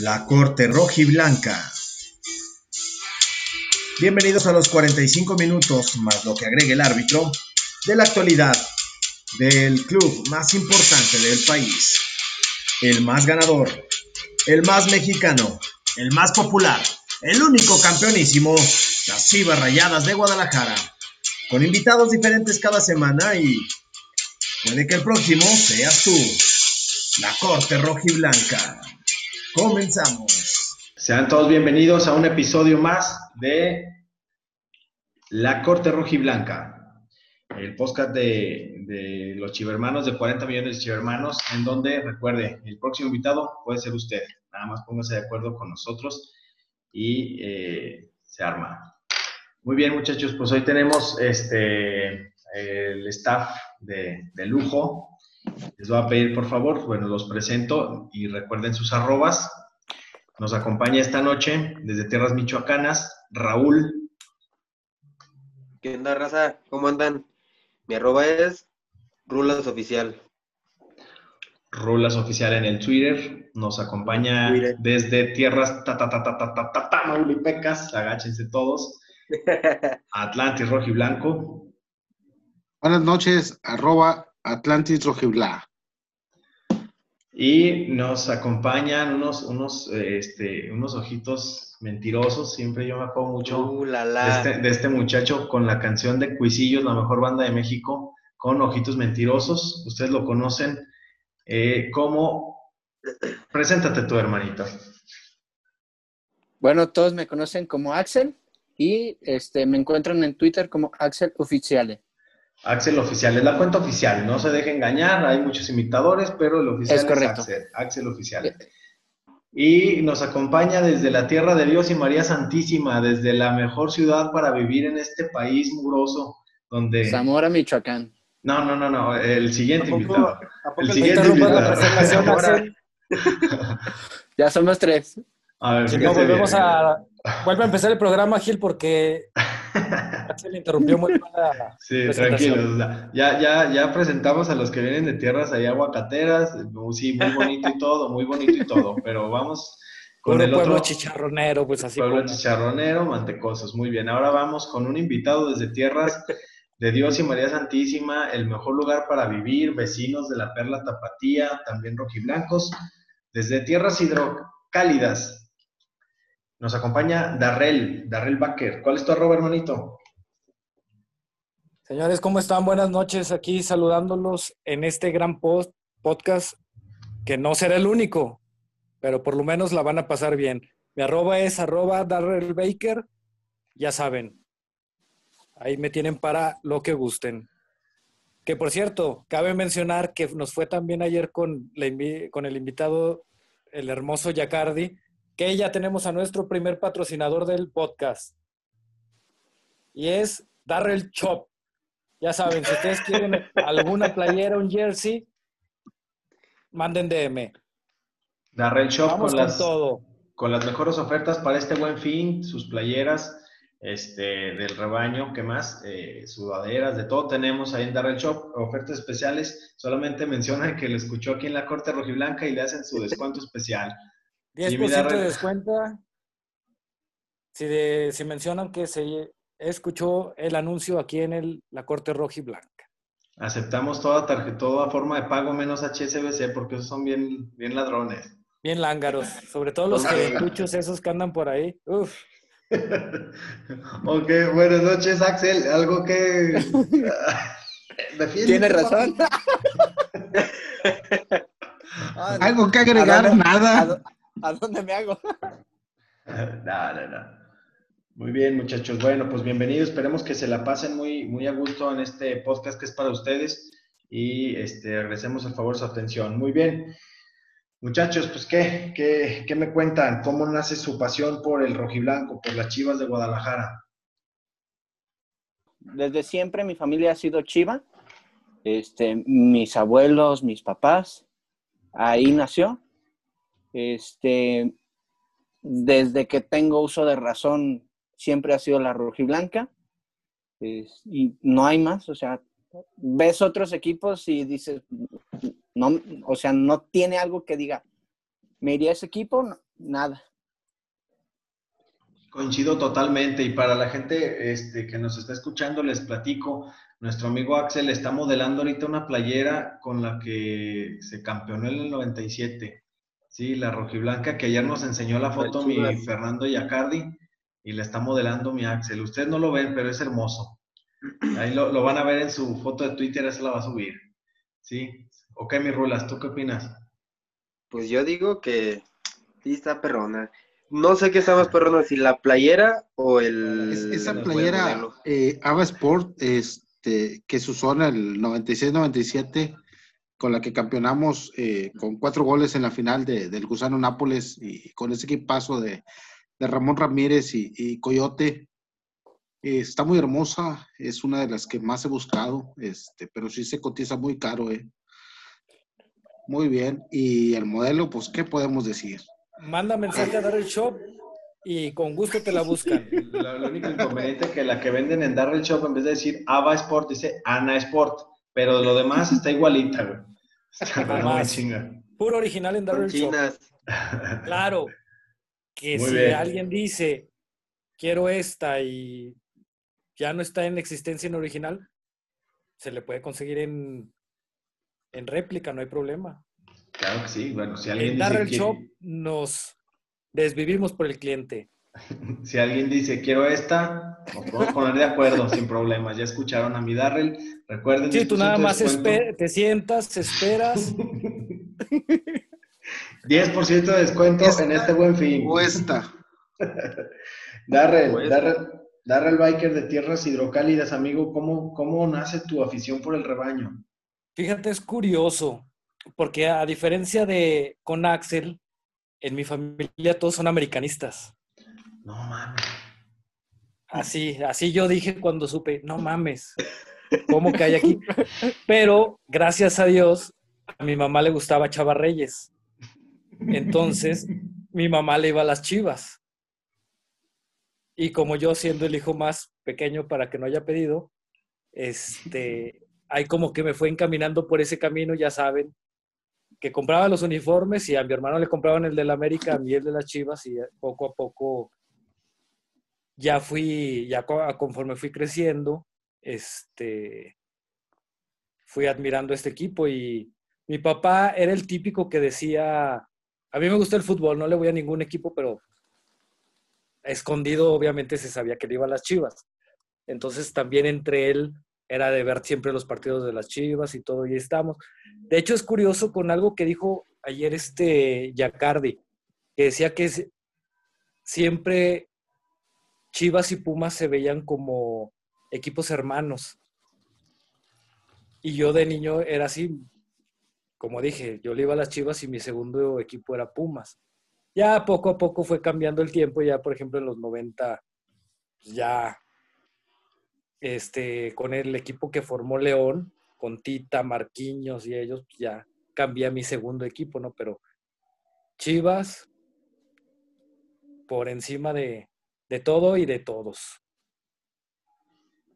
La Corte Roja y Blanca. Bienvenidos a los 45 minutos más lo que agregue el árbitro de la actualidad del club más importante del país. El más ganador, el más mexicano, el más popular, el único campeonísimo, las Chivas Rayadas de Guadalajara. Con invitados diferentes cada semana y puede que el próximo seas tú. La Corte Roja y Blanca. Comenzamos. Sean todos bienvenidos a un episodio más de La Corte Roja y Blanca, el podcast de, los chivermanos, de 40 millones de chivermanos, en donde, recuerde, el próximo invitado puede ser usted. Nada más póngase de acuerdo con nosotros y eh, se arma. Muy bien, muchachos, pues hoy tenemos este, el staff de lujo les voy a pedir, por favor, bueno, los presento y recuerden sus arrobas. Nos acompaña esta noche desde Tierras Michoacanas, Raúl. ¿Qué onda, raza? ¿Cómo andan? Mi arroba es Rulas Oficial. Rulas Oficial en el Twitter. Nos acompaña Twitter. desde Tierras ta, ta, ta, ta, ta, ta, ta, Tamaulipecas. Agáchense todos. Atlantis Rojo y Blanco. Buenas noches, arroba Atlantis Rojibla. Y nos acompañan unos, unos, eh, este, unos ojitos mentirosos. Siempre yo me acuerdo mucho Uh, la, de la. este, de este muchacho con la canción de Cuisillos, la mejor banda de México, con Ojitos Mentirosos. Ustedes lo conocen eh, como... Preséntate tu hermanito. Bueno, todos me conocen como Axel y este, me encuentran en Twitter como Axel Oficiale. Axel Oficial, es la cuenta oficial, no se deje engañar, hay muchos imitadores, pero el oficial Es es, correcto. Axel, Axel Oficial. Y nos acompaña desde la tierra de Dios y María Santísima, desde la mejor ciudad para vivir en este país mugroso, donde... Zamora, Michoacán. No, no, no, no, el siguiente ¿A poco- invitado. ¿A poco El te siguiente invitado. Ya somos tres. A ver, Si no, volvemos bien. a... Vuelve a empezar el programa, Gil, porque Axel interrumpió muy mal la Sí, tranquilos. Ya, ya, ya presentamos a los que vienen de tierras ahí aguacateras. Sí, muy bonito y todo, muy bonito y todo. Pero vamos con Puro el pueblo otro chicharronero, pues así pueblo como... chicharronero, mantecosos. Muy bien. Ahora vamos con un invitado desde tierras de Dios y María Santísima, el mejor lugar para vivir, vecinos de la Perla Tapatía, también rojiblancos, desde tierras hidrocálidas. Nos acompaña Darrell, Darrell Baker. ¿Cuál es tu arroba, hermanito? Señores, ¿cómo están? Buenas noches. Aquí saludándolos en este gran post, podcast que no será el único, pero por lo menos la van a pasar bien. Mi arroba es arroba Darrell Baker. Ya saben, ahí me tienen para lo que gusten. Que por cierto, cabe mencionar que nos fue también ayer con, el invitado, el hermoso Yacardi, que ya tenemos a nuestro primer patrocinador del podcast. Y es Darrell Chop. Ya saben, si ustedes quieren alguna playera, un jersey, manden DM. Darrell Shop con con las, todo. con las mejores ofertas para este buen fin, sus playeras este, del rebaño, ¿qué más? Eh, sudaderas, de todo tenemos ahí en Darrell Shop, ofertas especiales, solamente mencionan que lo escuchó aquí en la Corte Rojiblanca y le hacen su descuento especial. 10% mi Darrell. de descuento. Si, de- si mencionan que se escuchó el anuncio aquí en el, la Corte Roja y Blanca. Aceptamos toda tarjeta, toda forma de pago menos HSBC porque esos son bien, bien ladrones. Bien lángaros, sobre todo los cuchos esos que andan por ahí. Uf. ok, buenas noches Axel, algo que... Tiene razón. Algo que agregar, ¿A dónde- nada. ¿A, dó- a dónde me hago? No, no, no. Muy bien, muchachos. Bueno, pues bienvenidos. Esperemos que se la pasen muy, muy a gusto en este podcast que es para ustedes y este, agradecemos el favor su atención. Muy bien. Muchachos, pues ¿qué? ¿qué? ¿Qué me cuentan? ¿Cómo nace su pasión por el rojiblanco, por las chivas de Guadalajara? Desde siempre mi familia ha sido chiva. Este, mis abuelos, mis papás, ahí nació. Este, desde que tengo uso de razón, siempre ha sido la rojiblanca. Y no hay más, o sea, ves otros equipos y dices, no, o sea, no tiene algo que diga, me iría a ese equipo, no, nada. Coincido totalmente y para la gente este, que nos está escuchando les platico, nuestro amigo Axel está modelando ahorita una playera con la que se campeonó en el 97. Sí, la rojiblanca que ayer nos enseñó la foto mi. Fernando Yacardi y la está modelando mi Axel. Ustedes no lo ven, pero es hermoso. Ahí lo, lo van a ver en su foto de Twitter, esa la va a subir. Sí. Ok, mi Rulas, ¿tú qué opinas? Pues yo digo que sí está perrona. No sé qué está más perrona, si la playera o el... Es- esa playera eh, Ava Sport, este, que se usó en el 96-97, con la que campeonamos eh, con cuatro goles en la final de- del Gusano Nápoles y con ese equipazo de, de Ramón Ramírez y, y Coyote. Eh, está muy hermosa, es una de las que más he buscado, este, pero sí se cotiza muy caro, eh. Muy bien. Y el modelo, pues, ¿qué podemos decir? Manda mensaje a dar el shop y con gusto te la buscan. Lo, lo único inconveniente es que la que venden en Darrell Shop, en vez de decir Ava Sport, dice Ana Sport. Pero lo demás está igualita, güey. Está no chinga. Puro original en dar Con el shop. chinas. Claro, que Muy si bien. alguien dice, quiero esta y ya no está en existencia en original, se le puede conseguir en, en réplica, no hay problema. Claro que sí. Bueno, si alguien En dice, Darrell que- Shop nos desvivimos por el cliente. Si alguien dice quiero esta, nos podemos poner de acuerdo sin problemas. Ya escucharon a mi Darrell. Recuerden. Sí, tú 10% nada más te sientas, esperas. 10% de descuento Esta en este buen fin. O esta. Darrell, Darrell, Darrell Biker de Tierras Hidrocálidas, amigo, ¿cómo, ¿cómo nace tu afición por el rebaño? Fíjate, es curioso, porque a diferencia de con Axel, en mi familia todos son americanistas. No mames. Así, así yo dije cuando supe, no mames, ¿cómo que hay aquí? Pero gracias a Dios, a mi mamá le gustaba Chava Reyes. Entonces, mi mamá le iba a las chivas. Y como yo siendo el hijo más pequeño para que no haya pedido, este, ahí como que me fue encaminando por ese camino, ya saben, que compraba los uniformes y a mi hermano le compraban el del América, a mí el de las chivas y poco a poco ya fui, ya co- conforme fui creciendo, este, fui admirando este equipo y mi papá era el típico que decía, a mí me gusta el fútbol, no le voy a ningún equipo, pero escondido obviamente se sabía que le iba a las Chivas. Entonces también entre él era de ver siempre los partidos de las Chivas y todo, y estamos. De hecho es curioso con algo que dijo ayer este Yacardi, que decía que siempre Chivas y Pumas se veían como equipos hermanos. Y yo de niño era así, como dije, yo le iba a las Chivas y mi segundo equipo era Pumas. Ya poco a poco fue cambiando el tiempo, ya por ejemplo en los 90, pues, ya este, con el equipo que formó León, con Tita, Marquiños y ellos, pues, ya cambié a mi segundo equipo, ¿no? Pero Chivas por encima de, de todo y de todos.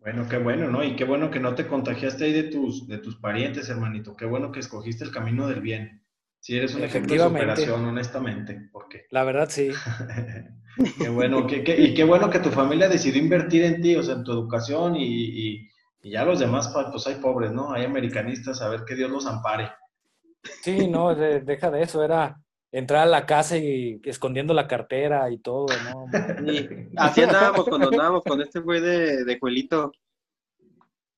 Bueno, qué bueno, ¿no? Y qué bueno que no te contagiaste ahí de tus, de tus parientes, hermanito. Qué bueno que escogiste el camino del bien. Si eres un ejemplo de superación, honestamente. Porque La verdad, sí. qué bueno, que, que- y qué bueno que tu familia decidió invertir en ti, o sea, en tu educación y, y- y ya los demás, pues hay pobres, ¿no? Hay americanistas, a ver que Dios los ampare. Sí, no, de- deja de eso, era entrar a la casa y escondiendo la cartera y todo, ¿no? Sí, así andábamos cuando andábamos con este güey de, de Juelito.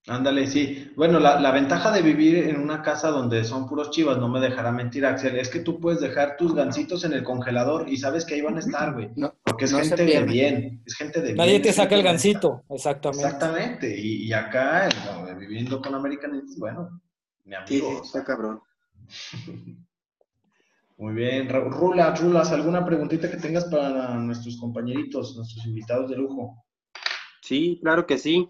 Ándale, sí. Bueno, la, la ventaja de vivir en una casa donde son puros chivas, no me dejará mentir, Axel, es que tú puedes dejar tus gancitos en el congelador y sabes que ahí van a estar, güey. No, Porque es no gente de bien, es gente de Nadie bien, te es saca el gancito, exactamente. Exactamente. Y, y acá, viviendo con americanistas, bueno, mi Sí, amigo. sí, o sea, está cabrón. Muy bien. Ra- Rulas, Rulas, ¿alguna preguntita que tengas para nuestros compañeritos, nuestros invitados de lujo? Sí, claro que sí.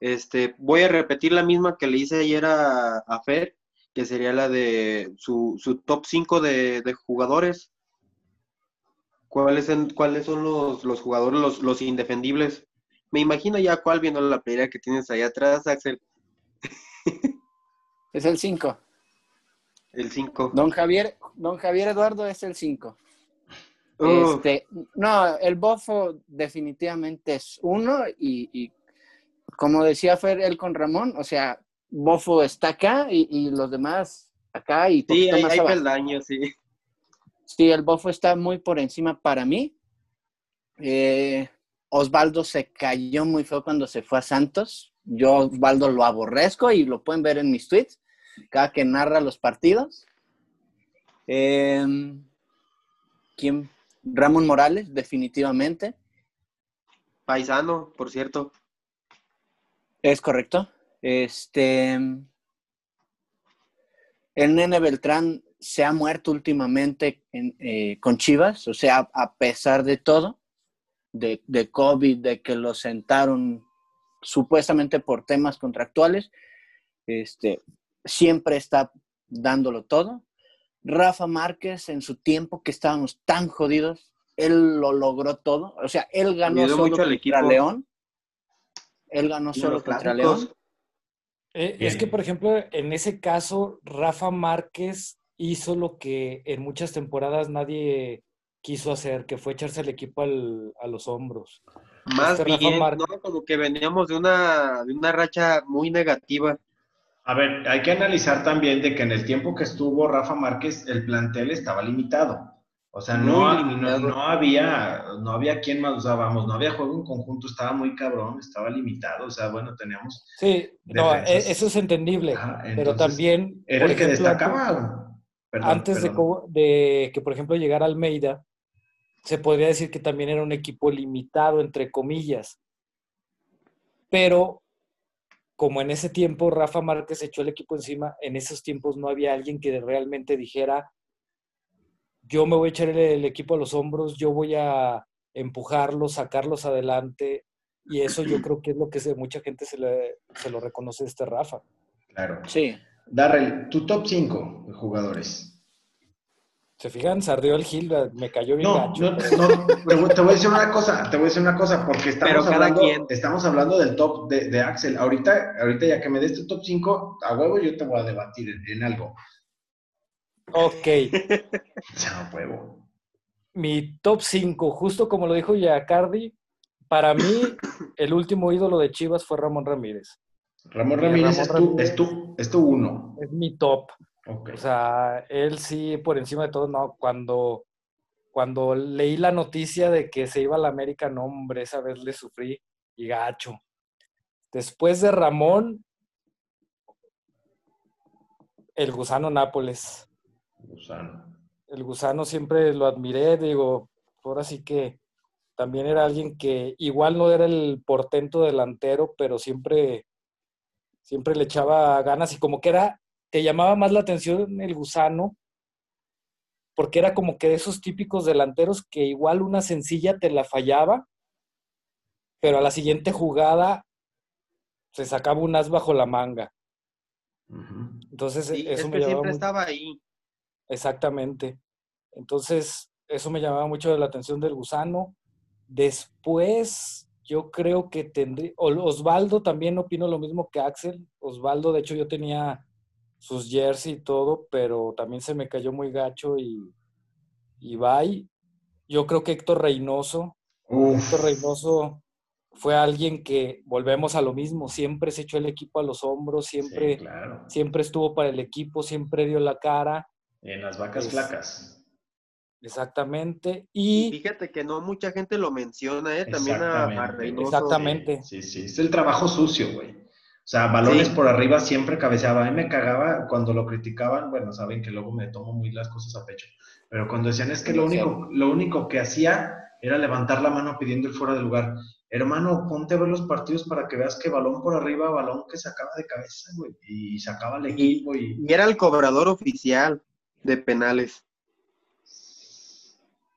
Este, voy a repetir la misma que le hice ayer a, a Fer, que sería la de su, su top 5 de, de jugadores. ¿Cuáles son, cuáles son los, los jugadores, los, los indefendibles? Me imagino ya cuál viendo la playera que tienes ahí atrás, Axel, Es el 5. El 5. Don Javier, don Javier Eduardo es el 5. Oh, Este, no, el bofo definitivamente es uno y, y como decía Fer, él con Ramón, o sea, bofo está acá y, y los demás acá y sí, hay, más hay abajo. peldaños, sí. Sí, el bofo está muy por encima para mí. Eh, Osvaldo se cayó muy feo cuando se fue a Santos. Yo Osvaldo lo aborrezco y lo pueden ver en mis tweets cada que narra los partidos. Eh, ¿Quién? Ramón Morales, definitivamente. Paisano, por cierto. Es correcto. Este. El nene Beltrán se ha muerto últimamente en- eh, con Chivas, o sea, a pesar de todo, de, de COVID, de que lo sentaron supuestamente por temas contractuales, este, siempre está dándolo todo. Rafa Márquez, en su tiempo que estábamos tan jodidos, él lo logró todo. O sea, él ganó solo mucho al contra equipo. León. Él ganó solo contra clásicos. León. Eh, es que, por ejemplo, en ese caso, Rafa Márquez hizo lo que en muchas temporadas nadie quiso hacer, que fue echarse al equipo al- a los hombros. Más Este Rafa bien. Como que veníamos de una, de una racha muy negativa. A ver, hay que analizar también de que en el tiempo que estuvo Rafa Márquez, el plantel estaba limitado. O sea, no, no, había, no había quien más usábamos, no había juego en conjunto, estaba muy cabrón, estaba limitado. O sea, bueno, teníamos. Sí, no, e- eso es entendible, pero también, Era el que ejemplo, antes- destacaba. Perdón, antes de, perdón. de que, por ejemplo, llegara Almeida, se podría decir que también era un equipo limitado, entre comillas. Pero como en ese tiempo Rafa Márquez echó el equipo encima, en esos tiempos no había alguien que realmente dijera, yo me voy a echar el, el equipo a los hombros, yo voy a empujarlos, sacarlos adelante. Y eso yo creo que es lo que se, mucha gente se, le- se lo reconoce a este Rafa. Claro. Sí. Darrell, tu top 5 de jugadores. ¿Se fijan? Sardió el Gil, me cayó bien No, gacho. no, no, te voy- te voy a decir una cosa, te voy a decir una cosa, porque estamos, Pero cada hablando, quien. estamos hablendo del top de, de Axel. Ahorita, ahorita ya que me des tu top 5, a huevo yo te voy a debatir en, en algo. Ok. Ya, a huevo. mi top 5, justo como lo dijo Yacardi, para mí el último ídolo de Chivas fue Ramón Ramírez. Ramón Ramírez, Ramón es, tu, Ramírez. es, tu, es tu uno. Es mi top. O sea, él sí, por encima de todo, no, cuando, cuando leí la noticia de que se iba a la América, no, hombre, esa vez le sufrí y gacho. Después de Ramón, el gusano Nápoles. Gusano. el gusano siempre lo admiré, digo, ahora sí que también era alguien que igual no era el portento delantero, pero siempre, siempre le echaba ganas y como que era, te llamaba más la atención el gusano, porque era como que de esos típicos delanteros que igual una sencilla te la fallaba, pero a la siguiente jugada se sacaba un as bajo la manga. Entonces, Sí, eso es me que llamaba siempre mucho. estaba ahí. Exactamente. Entonces, eso me llamaba mucho la atención del gusano. Después, yo creo que tendría. o- Osvaldo también opino lo mismo que Axel. Osvaldo, de hecho, yo tenía sus jersey y todo, pero también se me cayó muy gacho y, y bye. Yo creo que Héctor Reynoso. Uf. Héctor Reynoso fue alguien que, volvemos a lo mismo, siempre se echó el equipo a los hombros, Sí, siempre, claro. siempre estuvo para el equipo, siempre dio la cara. En las vacas flacas. Exactamente. Y Y fíjate que no mucha gente lo menciona, ¿eh? También a. Reynoso. Exactamente. Sí, sí, es el trabajo sucio, güey. O sea, balones Sí. por arriba siempre cabeceaba. A mí me cagaba cuando lo criticaban. Bueno, saben que luego me tomo muy las cosas a pecho. Pero cuando decían es que lo único, lo único que hacía era levantar la mano pidiendo el fuera de lugar. Hermano, ponte a ver los partidos para que veas que balón por arriba, balón que sacaba de cabeza, güey. Y sacaba al equipo y... Y era el cobrador oficial de penales.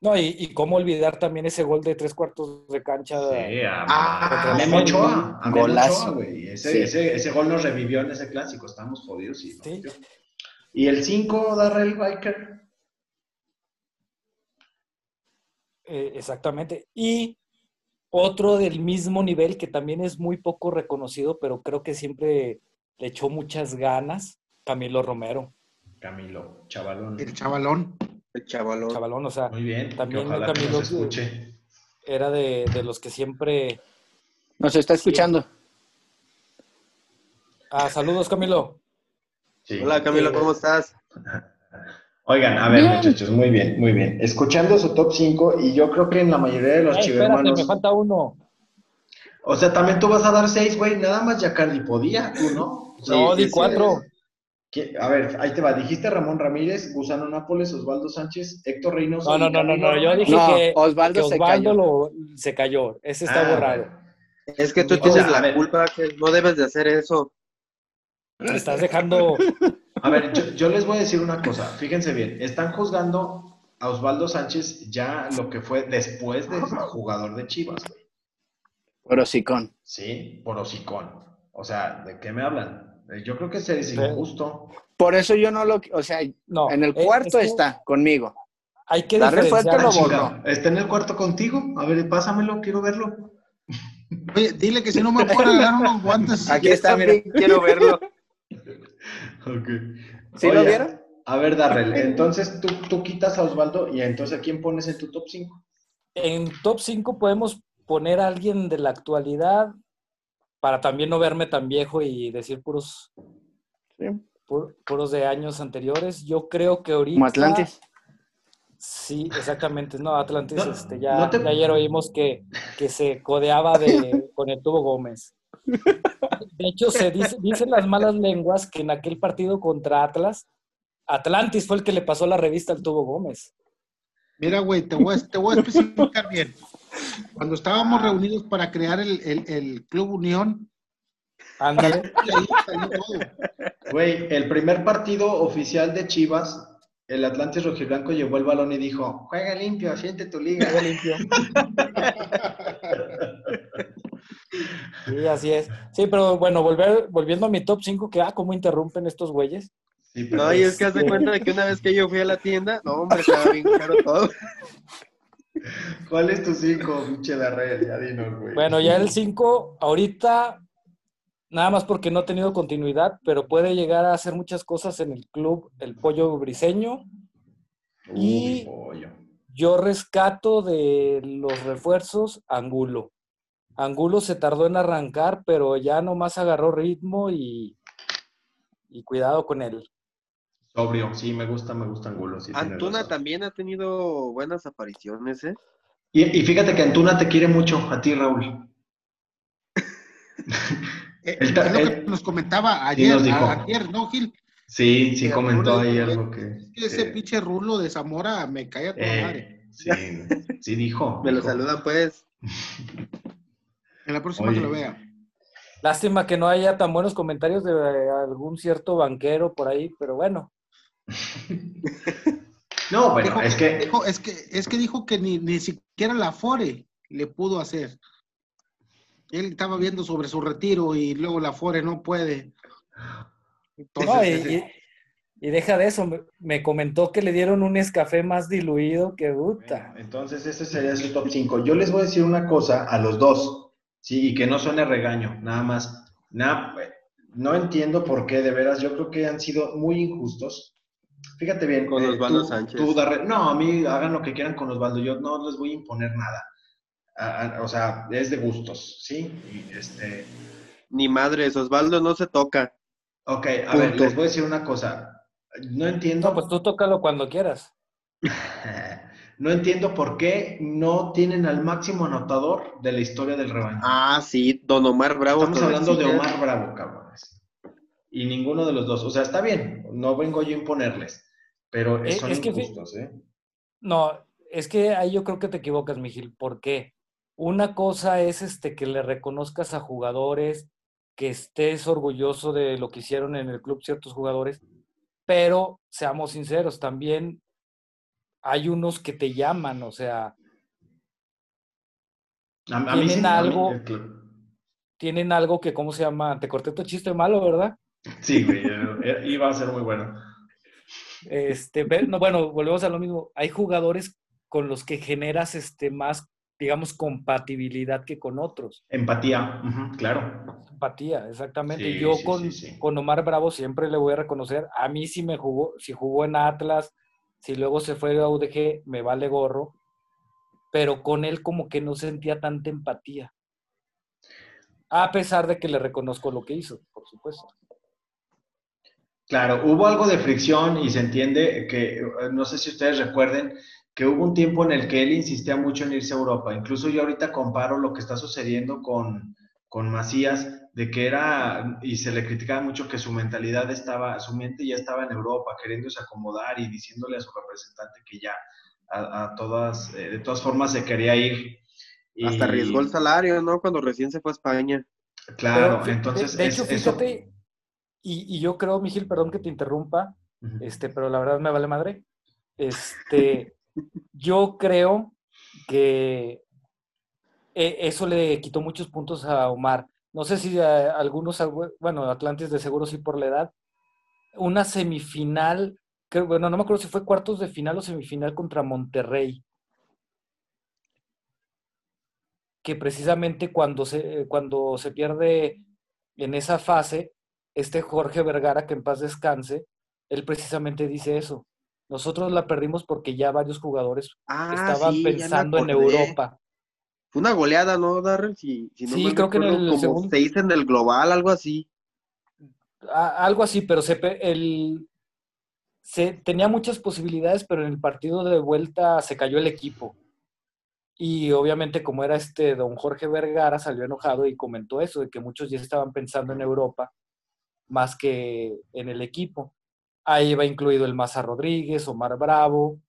No, y, y cómo olvidar también ese gol de tres cuartos de cancha. Sí, a, Ah, a Memo Ochoa, a Memo golazo. Güey. Ese, Sí. ese, ese gol nos revivió en ese clásico. Estamos jodidos y... Sí. Y el 5, Darrell Biker. Eh, exactamente. Y otro del mismo nivel que también es muy poco reconocido, pero creo que siempre le echó muchas ganas, Camilo Romero. Camilo, chavalón. El chavalón. El chavalón. chavalón, o sea, Muy bien. También ojalá que Camilo nos que- escuche. era de, de los que siempre... Nos está escuchando. Ah, saludos, Camilo. Sí. Hola Camilo, ¿cómo estás? Oigan, a ver, muchachos, muy bien, muy bien. Escuchando su top 5, y yo creo que en la mayoría de los Ay, espérate, chivermanos. me falta uno. O sea, también tú vas a dar 6, güey. Nada más Yacardi podía, tú no. O sea, No, di cuatro. ¿Qué? A ver, ahí te va. Dijiste Ramón Ramírez, Gusano Nápoles, Osvaldo Sánchez, Héctor Reynoso. No, no, no, no, yo dije No, que Osvaldo que se cayó. lo, se cayó. Ese está Ah, borrado. Es que tú O tienes la culpa, que no debes de hacer eso. Me estás dejando... A ver, yo, yo les voy a decir una cosa. Fíjense bien. Están juzgando a Osvaldo Sánchez ya lo que fue después de jugador de Chivas, güey. Pero sí con. Sí, por hocicón. O sea, ¿de qué me hablan? Eh, Yo creo que ese es Sí. injusto. Por eso yo no lo. O sea, No, en el eh, cuarto es que está conmigo. Hay que diferenciar... lo borró. ¿Está en el cuarto contigo? A ver, pásamelo, quiero verlo. Oye, dile que si no me puedo regalar unos guantes. Aquí está, mira. quiero verlo. Ok. ¿Sí lo vieron? A ver, Darrell, entonces tú, tú quitas a Osvaldo y entonces ¿a quién pones en tu top 5? En top 5 podemos poner a alguien de la actualidad para también no verme tan viejo y decir puros, Sí. puros de años anteriores. Yo creo que ahorita... Como Atlantis. Sí, exactamente. No, Atlantis, No, este, ya, no te- ya ayer oímos que, que se codeaba de, con el Tubo Gómez. De hecho, se dice, dicen las malas lenguas que en aquel partido contra Atlas, Atlantis fue el que le pasó la revista al Tubo Gómez. Mira, güey, te voy, a, te voy a especificar bien. Cuando estábamos reunidos para crear el, el- el Club Unión, Ándale. Güey, el primer partido oficial de Chivas, el Atlantis Rojiblanco llevó el balón y dijo, juega limpio, siente tu liga. Todo limpio. Sí, así es. Sí, pero bueno, volver, volviendo a mi top 5, que ah, cómo interrumpen estos güeyes. Sí, pero No, y es que haz de cuenta de que una vez que yo fui a la tienda, no, hombre, estaba bien caro todo. ¿Cuál es tu 5, pinche Darrell? Ya dinos, güey. Bueno, ya el 5, ahorita, nada más porque no ha tenido continuidad, pero puede llegar a hacer muchas cosas en el club El Pollo Briseño. Uy, y- pollo. Yo rescato de los refuerzos Angulo. Angulo se tardó en arrancar, pero ya nomás agarró ritmo y, y cuidado con él. Sobrio, sí, me gusta, me gusta Angulo. Sí, Antuna también ha tenido buenas apariciones, ¿eh? Y, y fíjate que Antuna te quiere mucho, a ti, Raúl. Eh, El es lo que el- nos comentaba Sí ayer, nos dijo. a- ayer, ¿no, Gil? Sí, sí comentó Rulo, ayer eh, lo que... Es que ese que- pinche rulo de Zamora me cae a madre. eh, sí, sí dijo. Me lo dijo. saludan, pues. En la próxima Oye. que lo vea. Lástima que no haya tan buenos comentarios de eh, algún cierto banquero por ahí, pero bueno. No, bueno, Dijo- es que... dijo- es que es que dijo que ni, ni siquiera la Fore le pudo hacer. Él estaba viendo sobre su retiro y luego la Fore no puede. Entonces, No, y, ese- y- y deja de eso, me, me comentó que le dieron un escafé más diluido que. Bueno, entonces ese sería su top 5. Yo les voy a decir una cosa a los dos, sí, y que no suene regaño, nada más. Nada, no entiendo por qué, de veras, yo creo que han sido muy injustos. Fíjate bien, Con eh, Osvaldo tú- Sánchez. tú, Darre- no, a mí hagan lo que quieran con Osvaldo, yo no les voy a imponer nada. A- a- o sea, es de gustos, ¿sí? Y, este, Ni madres, Osvaldo no se toca. ok, a ver, les voy a decir una cosa. No entiendo. No, pues tú tócalo cuando quieras. No entiendo por qué no tienen al máximo anotador de la historia del rebaño. Ah, sí, Don Omar Bravo. Estamos hablando de. Omar Bravo, cabrones. Y ninguno de los dos. O sea, está bien, no vengo yo a imponerles, pero Eh, son es que injustos, ¿eh? No, es que ahí yo creo que te equivocas, Mijil. ¿Por qué? Una cosa es este que le reconozcas a jugadores, que estés orgulloso de lo que hicieron en el club ciertos jugadores, pero seamos sinceros, también hay unos que te llaman, o sea, A, a mí sí, tienen a mí- algo- tienen algo que, ¿cómo se llama? Te corté tu chiste malo, ¿verdad? Sí, güey, eh, eh, iba a ser muy bueno. Este, no, bueno, volvemos a lo mismo. Hay jugadores con los que generas este, más, digamos, compatibilidad que con otros. Empatía, claro. Empatía, exactamente. Sí, Yo sí, con, sí. con Omar Bravo siempre le voy a reconocer, a mí sí me jugó, si jugó en Atlas, Si luego se fue a UDG, me vale gorro. Pero con él como que no sentía tanta empatía. A pesar de que le reconozco lo que hizo, por supuesto. Claro, hubo algo de fricción y se entiende que, no sé si ustedes recuerden, que hubo un tiempo en el que él insistía mucho en irse a Europa. Incluso yo ahorita comparo lo que está sucediendo con, con Macías, de que era, y se le criticaba mucho que su mentalidad estaba, su mente ya estaba en Europa, queriéndose acomodar y diciéndole a su representante que ya a, todas, eh, de todas formas se quería ir. Hasta arriesgó el salario, ¿no? Cuando recién se fue a España. Claro, entonces... De, hecho, fíjate, y, yo creo, Miguel, perdón que te interrumpa, este, pero la verdad me vale madre. Este, yo creo que e, eso le quitó muchos puntos a Omar. No sé si algunos, bueno, Atlantis de seguro sí por la edad. Una semifinal, bueno, no me acuerdo si fue cuartos de final o semifinal contra Monterrey. Que precisamente cuando se, cuando se pierde en esa fase, este Jorge Vergara, que en paz descanse, él precisamente dice eso. Nosotros la perdimos porque ya varios jugadores ah, estaban pensando en Europa. Fue una goleada, ¿no, Darrell? sí, creo que en el como segundo... se dice en el global, algo así. algo así, pero se, el, se tenía muchas posibilidades, pero en el partido de vuelta se cayó el equipo. Y obviamente, como era este don Jorge Vergara, salió enojado y comentó eso, de que muchos ya estaban pensando en Europa más que en el equipo. Ahí va incluido el Maza Rodríguez, Omar Bravo.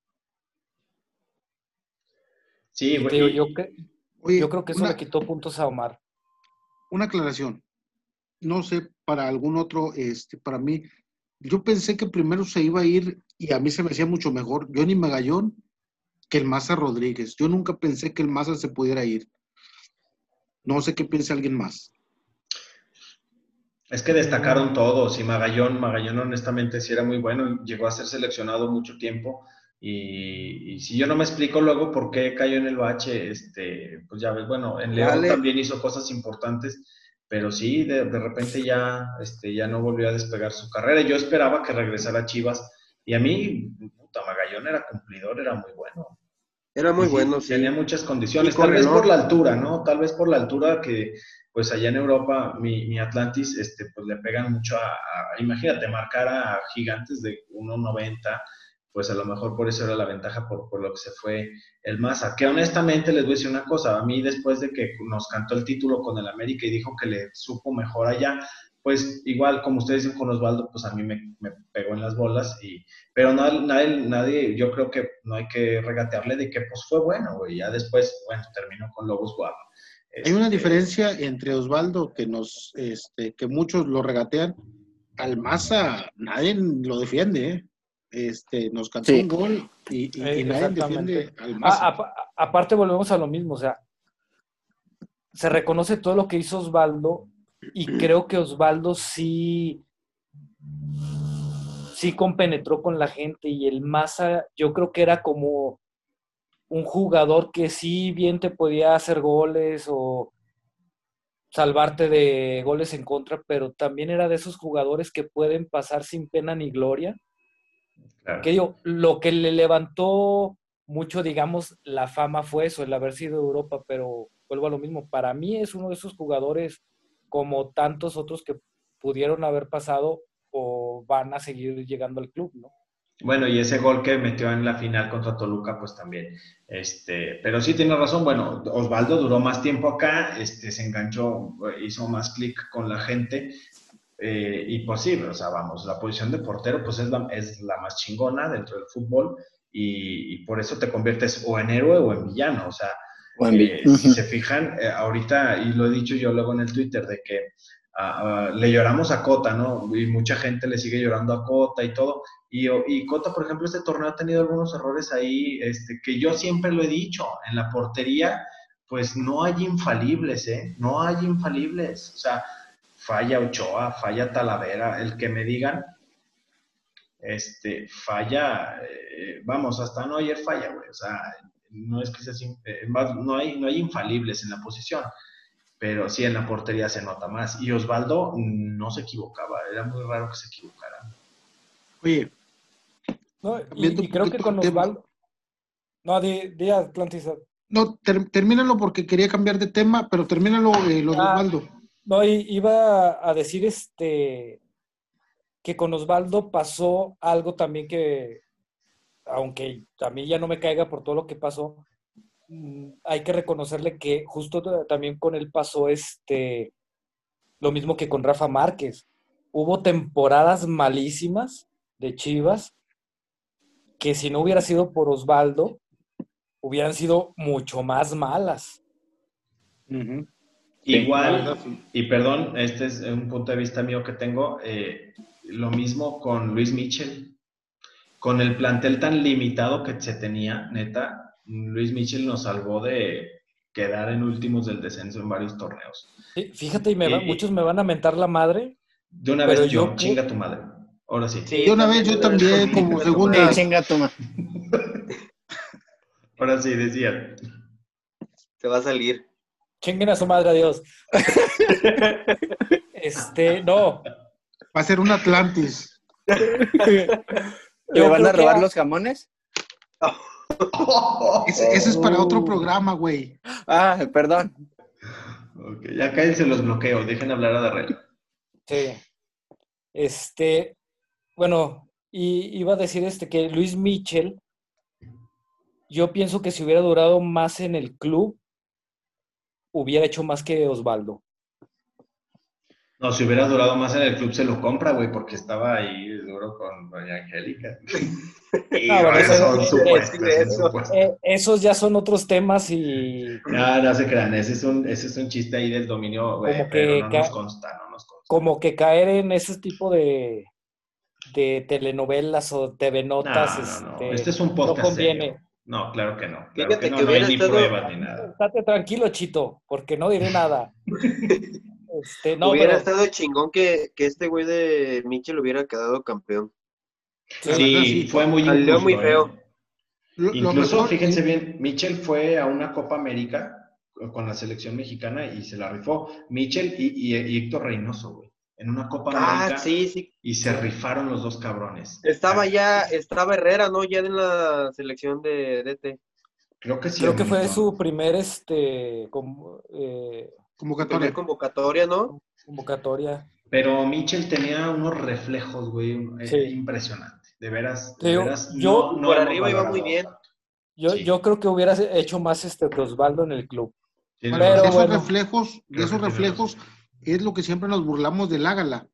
Sí, yo, yo creo que eso le quitó puntos a Omar. Una aclaración. No sé, para algún otro, este, para mí, yo pensé que primero se iba a ir y a mí se me hacía mucho mejor Johnny Magallón que el Maza Rodríguez. Yo nunca pensé que el Maza se pudiera ir. No sé qué piensa alguien más. Es que destacaron todos y Magallón, Magallón honestamente sí era muy bueno, llegó a ser seleccionado mucho tiempo y, si yo no me explico luego por qué cayó en el bache, este, pues ya ves, bueno, en León también hizo cosas importantes, pero sí, de, repente ya, este, ya no volvió a despegar su carrera. Yo esperaba que regresara a Chivas y a mí, puta, Magallón era cumplidor, era muy bueno. Era muy bueno, sí. Tenía muchas condiciones, tal vez por la altura, ¿no? Tal vez por la altura que, pues allá en Europa, mi, Atlantis, este, pues le pegan mucho a, imagínate, marcar a gigantes de 1.90 pues a lo mejor por eso era la ventaja por, por lo que se fue el Maza. Que honestamente les voy a decir una cosa, a mí después de que nos cantó el título con el América y dijo que le supo mejor allá, pues igual como ustedes dicen con Osvaldo, pues a mí me, pegó en las bolas, y, pero nadie, nadie, yo creo que no hay que regatearle de que pues fue bueno, y ya después, bueno, terminó con Lobos Guapa. Hay una diferencia entre Osvaldo, que nos, este, que muchos lo regatean, al Maza nadie lo defiende, ¿eh? este, nos cantó un gol y, nadie defiende al aparte volvemos a lo mismo, o sea, se reconoce todo lo que hizo Osvaldo y creo que Osvaldo sí sí compenetró con la gente y el Maza yo creo que era como un jugador que sí bien te podía hacer goles o salvarte de goles en contra, pero también era de esos jugadores que pueden pasar sin pena ni gloria que digo, lo que le levantó mucho, digamos, la fama fue eso, el haber sido Europa, pero vuelvo a lo mismo. Para mí es uno de esos jugadores como tantos otros que pudieron haber pasado o van a seguir llegando al club, ¿no? Bueno, y ese gol que metió en la final contra Toluca, pues también. Este, pero sí tiene razón. Bueno, Osvaldo duró más tiempo acá, este, se enganchó, hizo más clic con la gente. Eh, y pues sí, o sea, vamos, la posición de portero pues es la, es la más chingona dentro del fútbol y, por eso te conviertes o en héroe o en villano, o sea, eh, si se fijan, eh, ahorita, y lo he dicho yo luego en el Twitter, de que ah, ah, le lloramos a Cota, ¿no? Y mucha gente le sigue llorando a Cota y todo. Y, y Cota, por ejemplo, este torneo ha tenido algunos errores ahí, este, que yo siempre lo he dicho, en la portería, pues no hay infalibles, ¿eh? No hay infalibles. O sea, falla Ochoa, falla Talavera, el que me digan, este, falla, eh, vamos, hasta no ayer falla, güey, o sea, no es que sea, eh, no, hay, no hay infalibles en la posición, pero sí en la portería se nota más. Y Osvaldo no se equivocaba, era muy raro que se equivocara. Oye, No, y, creo que con. Osvaldo. No, di Atlantis. No, ter- termínalo porque quería cambiar de tema, pero termínalo eh, lo de Ah. Osvaldo. No, iba a decir este que con Osvaldo pasó algo también que, aunque a mí ya no me caiga por todo lo que pasó, mm, hay que reconocerle que justo también con él pasó este lo mismo que con Rafa Márquez. Hubo temporadas malísimas de Chivas que si no hubiera sido por Osvaldo, hubieran sido mucho más malas. Igual, y perdón, este es un punto de vista mío que tengo, eh, lo mismo con Luis Mitchell. Con el plantel tan limitado que se tenía, neta, Luis Mitchell nos salvó de quedar en últimos del descenso en varios torneos. Sí, Fíjate, y me va- muchos me van a mentar la madre, De una vez yo, yo- chinga tu madre. Ahora sí. Sí, Y una vez yo también, como segunda. Sí, chinga tu ma- Ahora sí, decía. Se va a salir. Chinguen a su madre a Dios. este, no. Va a ser un Atlantis. ¿Le van a robar los jamones? Ese es para otro programa, güey. Ah, perdón. Ok, ya cállense los bloqueos, dejen hablar a Darrell. Sí. Este, bueno, y iba a decir este que Luis Mitchell, yo pienso que si hubiera durado más en el club, hubiera hecho más que Osvaldo. No, si hubiera durado más en el club se lo compra, güey, porque estaba ahí duro con Doña Angélica. Y Ah, bueno, esos eso- son supuestos, eh. Eh, esos ya son otros temas y No, no se crean, ese es un, ese es un chiste ahí del dominio, güey, Como pero que no ca- nos consta, no nos consta. como que caer en ese tipo de, de telenovelas o TV notas, no, no, no, este, este es un no podcast conviene. serio. No, claro que no. Claro Fíjate que no, que no hay ni estado- pruebas ni nada. Estate tranquilo, Chito, porque no diré nada. Este, no, hubiera pero- estado chingón que, que este güey de Mitchell hubiera quedado campeón. sí, fue muy injusto. muy ¿eh? feo. Incluso, mejor- fíjense bien, Mitchell fue a una Copa América con la selección mexicana y se la rifó. Mitchell y, y- y Héctor Reynoso, güey, en una Copa Ah, América sí, sí. y se rifaron los dos cabrones. Estaba Ah, ya, estaba Herrera, ¿no? Ya en la selección de DT. Creo que sí. creo que fue su primer este, com- eh, convocatoria. Primer convocatoria, ¿no? convocatoria. Pero Mitchell tenía unos reflejos, güey, eh, Sí. impresionante. De veras, de Yo- veras. yo- no- no por arriba iba muy bien. tanto. Yo, Sí. yo creo que hubiera hecho más este Osvaldo en el club. Pero de esos bueno. reflejos, de esos reflejos es lo que siempre nos burlamos del Ágala.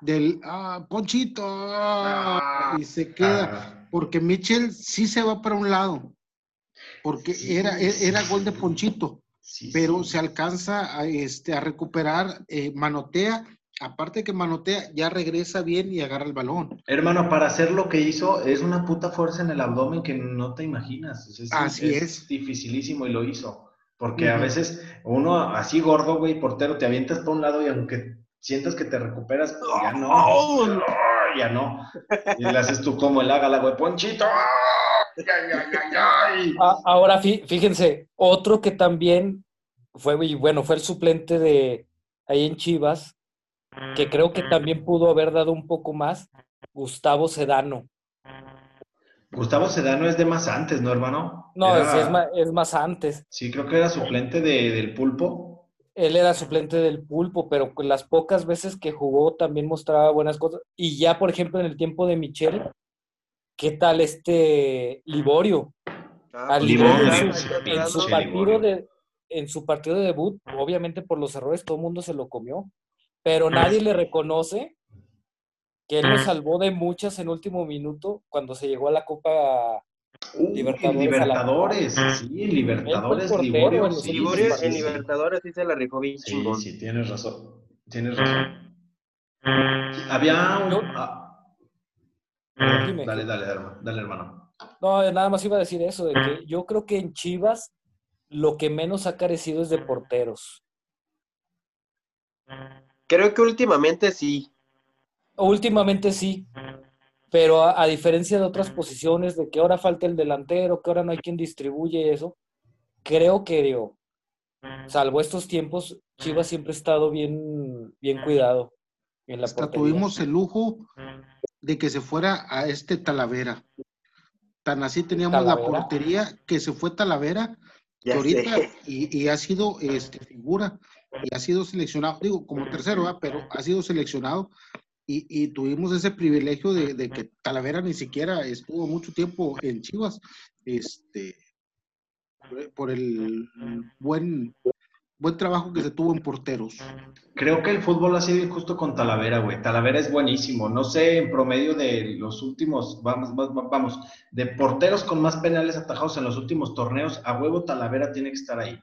Del ah, Ponchito. ah, y se queda. Ah, Porque Mitchell sí se va para un lado. Porque Sí, era, e, era gol de Ponchito. sí, Pero sí. se alcanza a, este, a recuperar, eh, manotea. Aparte que manotea, ya regresa bien y agarra el balón. Hermano, para hacer lo que hizo, es una puta fuerza en el abdomen que no te imaginas. Sea, es, Así es. dificilísimo y lo hizo. Porque a veces uno así gordo, güey, portero, te avientas por un lado y aunque sientas que te recuperas, ya no. Ya no. Y le haces tú como el hágala, güey, Ponchito. Ahora fí- fíjense, otro que también fue, y bueno, fue el suplente de ahí en Chivas, que creo que también pudo haber dado un poco más, Gustavo Sedano. Gustavo Sedano es de más antes, ¿no, hermano? No, Era- sí, es, más, es más antes. Sí, creo que era suplente de- del pulpo. Él era suplente del pulpo, pero con las pocas veces que jugó también mostraba buenas cosas. Y ya, por ejemplo, en el tiempo de Michel, ¿qué tal este Liborio? Ah, pues, Liborio Liborio, en sí, su, en pinche su partido Liborio. de en su partido de debut, obviamente por los errores todo el mundo se lo comió, pero nadie le reconoce que él lo salvó de muchas en último minuto cuando se llegó a la Copa Uh, Libertadores la- Libertadores, sí, en Libertadores, portero Liborio. en sí, Liborio sí, sí, en sí. Libertadores sí se la rifó bien Sí, sí, tienes razón. Tienes razón. Había un. Ah, Dime. dale, dale, hermano. Dale, hermano. No, nada más iba a decir eso, de que yo creo que en Chivas lo que menos ha carecido es de porteros. Creo que últimamente sí. Últimamente sí, pero a, a diferencia de otras posiciones, de que ahora falta el delantero, que ahora no hay quien distribuye eso, creo que, digo, salvo estos tiempos, Chivas siempre ha estado bien, bien cuidado en la Hasta portería. tuvimos el lujo de que se fuera a este Talavera. Tan así teníamos la portería que se fue Talavera, que ahorita y, y ha sido este, figura y ha sido seleccionado, digo, como tercero, pero ha sido seleccionado y, y tuvimos ese privilegio de, de que Talavera ni siquiera estuvo mucho tiempo en Chivas, este, por- por el buen, buen trabajo que se tuvo en porteros. Creo que el fútbol ha sido injusto con Talavera, güey. Talavera es buenísimo. No sé, en promedio de los últimos, vamos, vamos, vamos, de porteros con más penales atajados en los últimos torneos, a huevo Talavera tiene que estar ahí.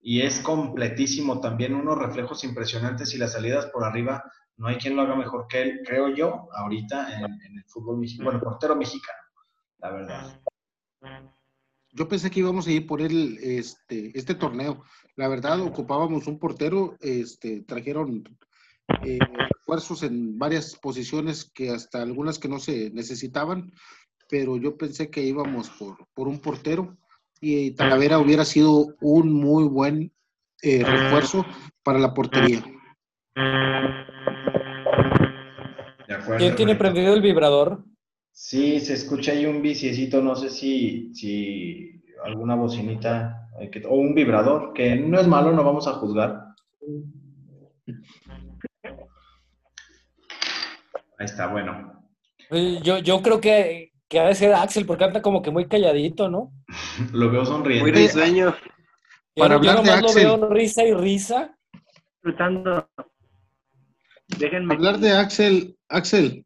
Y es completísimo también, unos reflejos impresionantes y las salidas por arriba. No hay quien lo haga mejor que él, creo yo, ahorita en, en el fútbol mexicano. Bueno, portero mexicano, la verdad. Yo pensé que íbamos a ir por el, este, este torneo. La verdad, ocupábamos un portero, este, trajeron eh, refuerzos en varias posiciones que hasta algunas que no se necesitaban, pero yo pensé que íbamos por, por un portero y Talavera hubiera sido un muy buen eh, refuerzo para la portería. De acuerdo, ¿Quién tiene prendido el vibrador? Sí, se escucha ahí un viciecito, no sé si, si alguna bocinita eh, que- o un vibrador, que no es malo, no vamos a juzgar. Ahí está, bueno. Yo, yo creo que, que ha de ser Axel, porque anda como que muy calladito, ¿no? Lo veo Muy sonriente. risueño. Yo, Para yo hablar de nomás lo Axel. veo risa y risa. disfrutando. Déjenme. Hablar de Axel, Axel,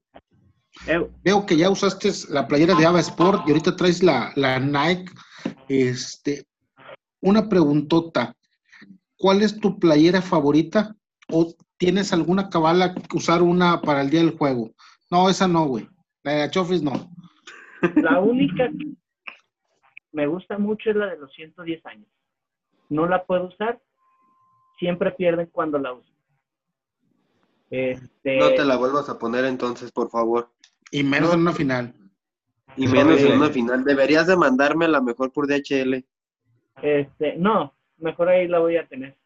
Eh, veo que ya usaste la playera de Ava Sport y ahorita traes la, la Nike. Este, una preguntota. ¿Cuál es tu playera favorita? ¿O tienes alguna cabala que usar una para el día del juego? No, esa no, güey. La de Chofis no. la única que me gusta mucho es la de los 110 años. No la puedo usar. Siempre pierden cuando la uso. Este, No te la vuelvas a poner entonces, por favor. Y menos en una final. Y menos en una final. Deberías de mandarme a la mejor por DHL. este, no, mejor ahí la voy a tener.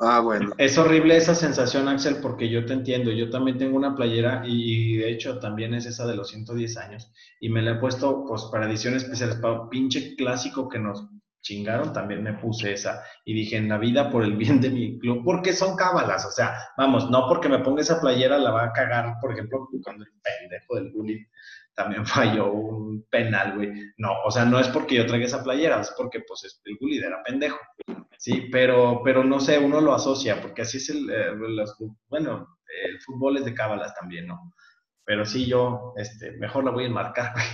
Ah, bueno. Es horrible esa sensación, Axel, porque yo te entiendo. Yo también tengo una playera y, de hecho también es esa de los 110 años. Y me la he puesto pues para ediciones especiales, para un pinche clásico que nos chingaron, también me puse esa. Y dije, en la vida por el bien de mi club, porque son cábalas. O sea, vamos, no porque me ponga esa playera la va a cagar, por ejemplo, cuando el pendejo del bullying también falló un penal, güey. No, o sea, no es porque yo traiga esa playera, es porque pues es- el bully era pendejo. Sí, pero, pero no sé, uno lo asocia, porque así es el, eh, los- bueno, el fútbol es de cábalas también, ¿no? Pero sí, yo, este, mejor la voy a enmarcar, güey.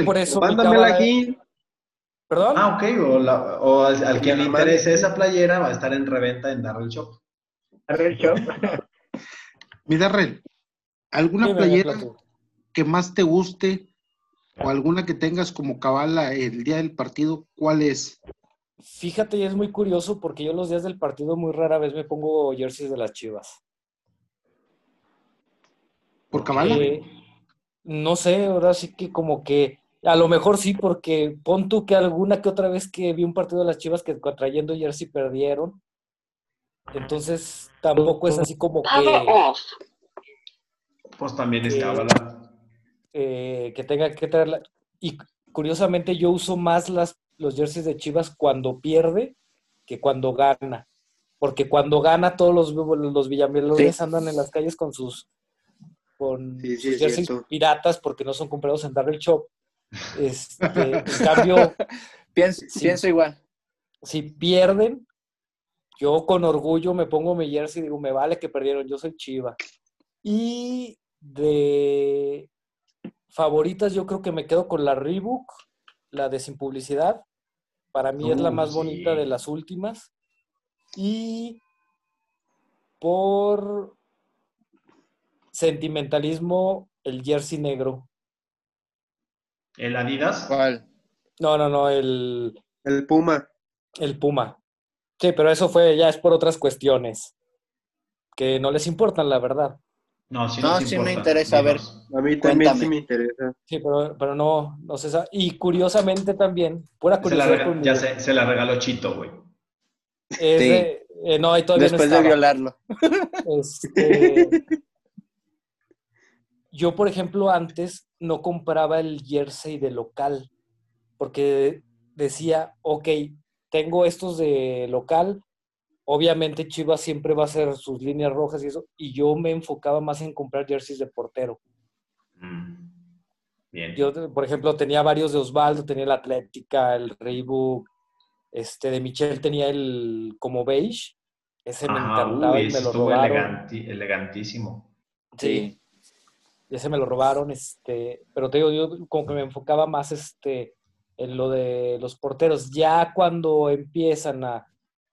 Yo, por eso. Mándamela cábala- aquí. ¿Perdón? Ah, ok, o, la- o al, al que le interese esa playera va a estar en reventa en Darrell Shop. Arrel Shop. Mi Darrell, ¿alguna playera que más te guste o alguna que tengas como cabala el día del partido? ¿Cuál es? Fíjate, y es muy curioso porque yo los días del partido muy rara vez me pongo jerseys de las chivas. ¿Por cabala? Eh, no sé, ahora sí que como que, a lo mejor sí, porque pon tú que alguna que otra vez que vi un partido de las chivas que trayendo jersey perdieron. Entonces tampoco es así como que, Pues también es cábala. eh, que tenga que traerla. Y curiosamente yo uso más las, los jerseys de chivas cuando pierde que cuando gana. Porque cuando gana todos los, los villamelones andan en las calles con sus con Sí, sí, sus es jerseys cierto. piratas porque no son comprados en Darrell Shop. Este, en cambio, Pienso, pienso igual. si pierden, yo con orgullo me pongo mi jersey y digo, me vale que perdieron, yo soy Chiva. Y de favoritas, yo creo que me quedo con la Reebok, la de sin publicidad. Para mí es la más sí. bonita de las últimas. Y por sentimentalismo, el jersey negro. ¿El Adidas? ¿Cuál? No, no, no, el, El Puma. el Puma. Sí, pero eso fue, ya es por otras cuestiones que no les importan, la verdad. No, sí, No, sí me interesa, a ver. A mí también Cuéntame. sí me interesa. Sí, pero, pero no, no se sabe. Y curiosamente también, pura Se la, curiosidad rega- ya se, se la regaló Chito, güey. es Sí. de- eh, no, ahí todavía Después no de violarlo. Este, yo, por ejemplo, antes no compraba el jersey de local, porque decía, ok, tengo estos de local, obviamente Chivas siempre va a hacer sus líneas rojas y eso, y yo me enfocaba más en comprar jerseys de portero. Mm. Bien. Yo, por ejemplo, tenía varios de Osvaldo, tenía el Atlética, el Reebok, este, de Michel tenía el como beige, ese me Ah, encantaba uy, y me lo estuvo robaron. eleganti- elegantísimo. Sí. Ese me lo robaron, este, pero te digo, yo como que me enfocaba más este, en lo de los porteros. Ya cuando empiezan a,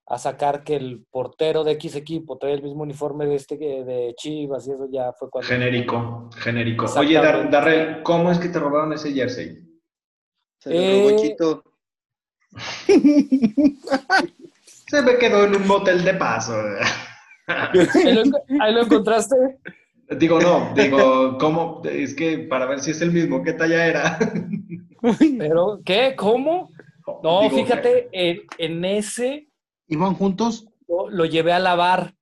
a sacar que el portero de X equipo trae el mismo uniforme de este que de Chivas y eso ya fue cuando... Genérico, genérico. Oye, Dar-. Darrell, ¿cómo es que te robaron ese jersey? Se lo robó Eh, Chito. Se me quedó en un motel de paso. Ahí lo, ahí lo encontraste. digo, no, digo, ¿cómo? Es que para ver si es el mismo, ¿qué talla era? Pero, ¿qué? ¿Cómo? No, Digo, fíjate, en, en ese ¿Iban juntos? yo lo llevé a lavar.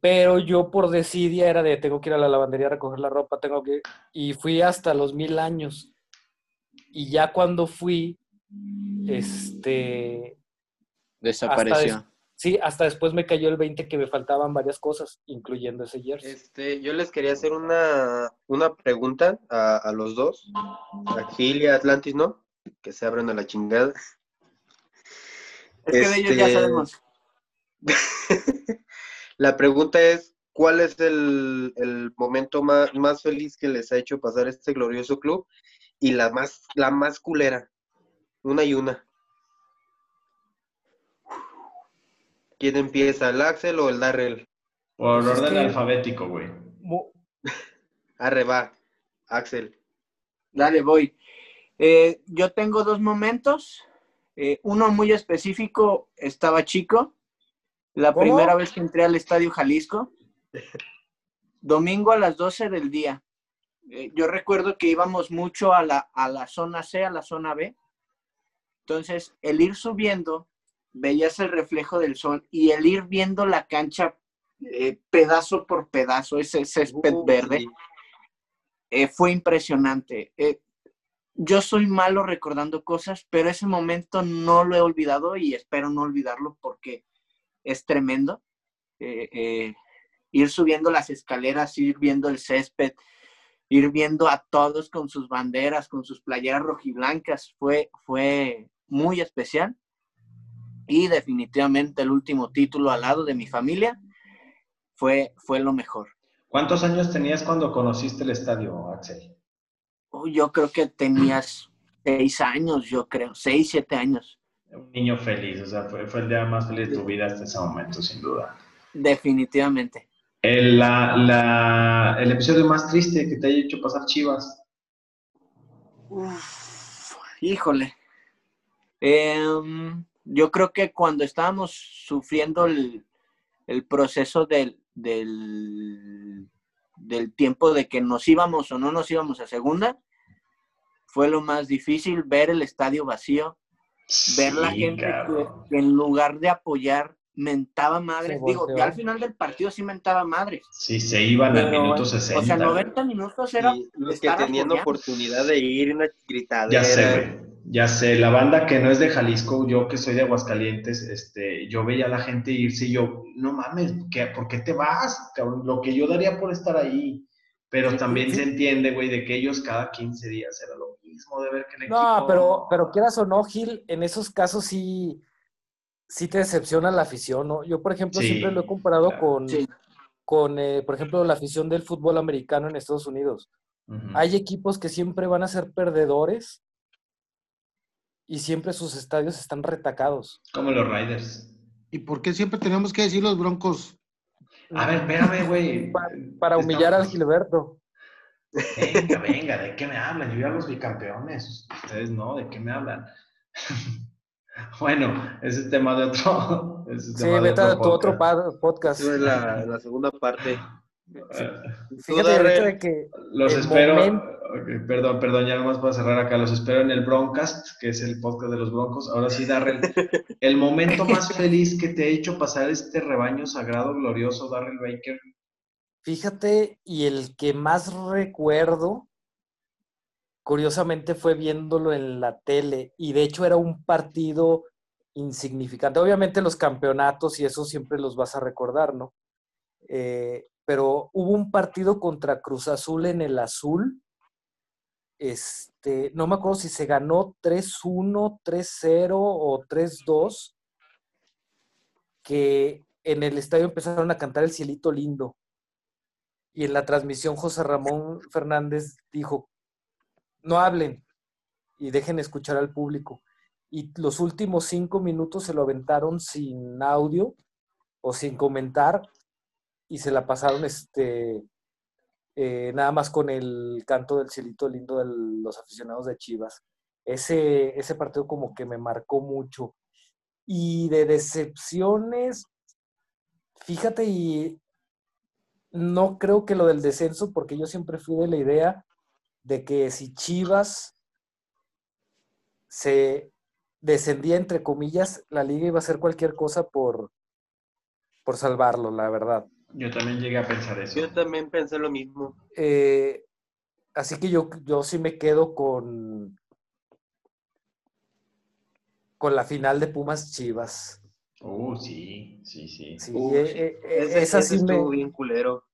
Pero yo por desidia era de tengo que ir a la lavandería a recoger la ropa, tengo que... Y fui hasta los mil años. Y ya cuando fui, este... Desapareció. Sí, hasta después me cayó el 20 que me faltaban varias cosas, incluyendo ese jersey. Este, yo les quería hacer una, una pregunta a, a los dos, a Gil y a Atlantis, ¿no? Que se abren a la chingada. Es que de ellos ya Este, sabemos. La pregunta es, ¿cuál es el, el momento más, más feliz que les ha hecho pasar este glorioso club? Y la más, la más culera. Una y una. ¿Quién empieza? ¿El Axel o el Darrell? Por Pues es orden que- alfabético, güey. Arre, va. Axel. Dale, voy. Eh, yo tengo dos momentos. Eh, uno muy específico, estaba chico. La ¿Cómo? primera vez que entré al Estadio Jalisco. Domingo a las 12 del día. Eh, yo recuerdo que íbamos mucho a la, a la zona C, a la zona B. Entonces, el ir subiendo, veías el reflejo del sol y el ir viendo la cancha eh, pedazo por pedazo, ese césped Uh, verde eh, fue impresionante. Eh, yo soy malo recordando cosas, pero ese momento no lo he olvidado y espero no olvidarlo porque es tremendo. Ir subiendo las escaleras, ir viendo el césped, ir viendo a todos con sus banderas, con sus playeras rojiblancas, fue, fue muy especial. Y definitivamente el último título al lado de mi familia fue, fue lo mejor. ¿Cuántos años tenías cuando conociste el estadio, Axel? Oh, yo creo que tenías seis años, yo creo, seis, siete años. Un niño feliz, o sea, fue, fue el día más feliz de tu vida hasta ese momento, sin duda. Definitivamente. El, la- la- el episodio más triste que te haya hecho pasar Chivas. Uf, híjole. Em, yo creo que cuando estábamos sufriendo el, el proceso del, del, del tiempo de que nos íbamos o no nos íbamos a segunda, fue lo más difícil ver el estadio vacío, ver la gente que, en lugar de apoyar mentaba madres. Se Digo, ya al final del partido sí mentaba madres. Sí, se iban al minuto O 60. sea, güey. 90 minutos era Y los que tenían apoyando. oportunidad de ir, una gritadera. Ya sé, güey. Ya sé, la banda que no es de Jalisco, yo que soy de Aguascalientes, este, yo veía a la gente irse y yo, no mames, ¿qué, ¿por qué te vas? cabrón? Lo que yo daría por estar ahí. Pero también se entiende, güey, de que ellos cada 15 días era lo mismo de ver que el equipo... No, pero, pero quieras o no, Gil, en esos casos sí, sí te decepciona la afición, ¿no? Yo, por ejemplo, Sí, siempre lo he comparado claro. con, Sí. con eh, por ejemplo, la afición del fútbol americano en Estados Unidos. Hay equipos que siempre van a ser perdedores y siempre sus estadios están retacados. Como los Riders. ¿Y por qué siempre tenemos que decir los broncos? A ver, espérame, güey. Pa- Para humillar al Gilberto. Venga, venga, ¿de qué me hablan? Yo ya los bicampeones. Ustedes no, ¿de qué me hablan? bueno, ese es tema de otro. ese es Sí, tema de a tu otro podcast. pa- podcast. Esa es la, la segunda parte. Eh, Fíjate de que Los espero. momento- perdón, perdón, ya nomás para cerrar acá. Los espero en el Broncast, que es el podcast de los Broncos. Ahora sí, Darrell. El momento más feliz que te ha hecho pasar este rebaño sagrado, glorioso, Darrell Baker. Fíjate, y el que más recuerdo, curiosamente, fue viéndolo en la tele. Y de hecho era un partido insignificante. Obviamente los campeonatos y eso siempre los vas a recordar, ¿no? Eh, pero hubo un partido contra Cruz Azul en el Azul. Este, no me acuerdo si se ganó 3-1, 3-0 o 3-2, que en el estadio empezaron a cantar El Cielito Lindo. Y en la transmisión José Ramón Fernández dijo, no hablen y dejen escuchar al público. Y los últimos cinco minutos se lo aventaron sin audio o sin comentar y se la pasaron este, eh, nada más con el canto del cielito lindo de los aficionados de Chivas. Ese, ese partido como que me marcó mucho. Y de decepciones, fíjate, y no creo que lo del descenso, porque yo siempre fui de la idea de que si Chivas se descendía, entre comillas, la liga iba a hacer cualquier cosa por, por salvarlo, la verdad. Yo también llegué a pensar eso. Yo también pensé lo mismo. Eh, así que yo, yo sí me quedo con, con la final de Pumas Chivas. Uh, sí, sí, sí. Sí, Uh, eh, eh, Ese, esa, ese sí me, estuvo bien culero.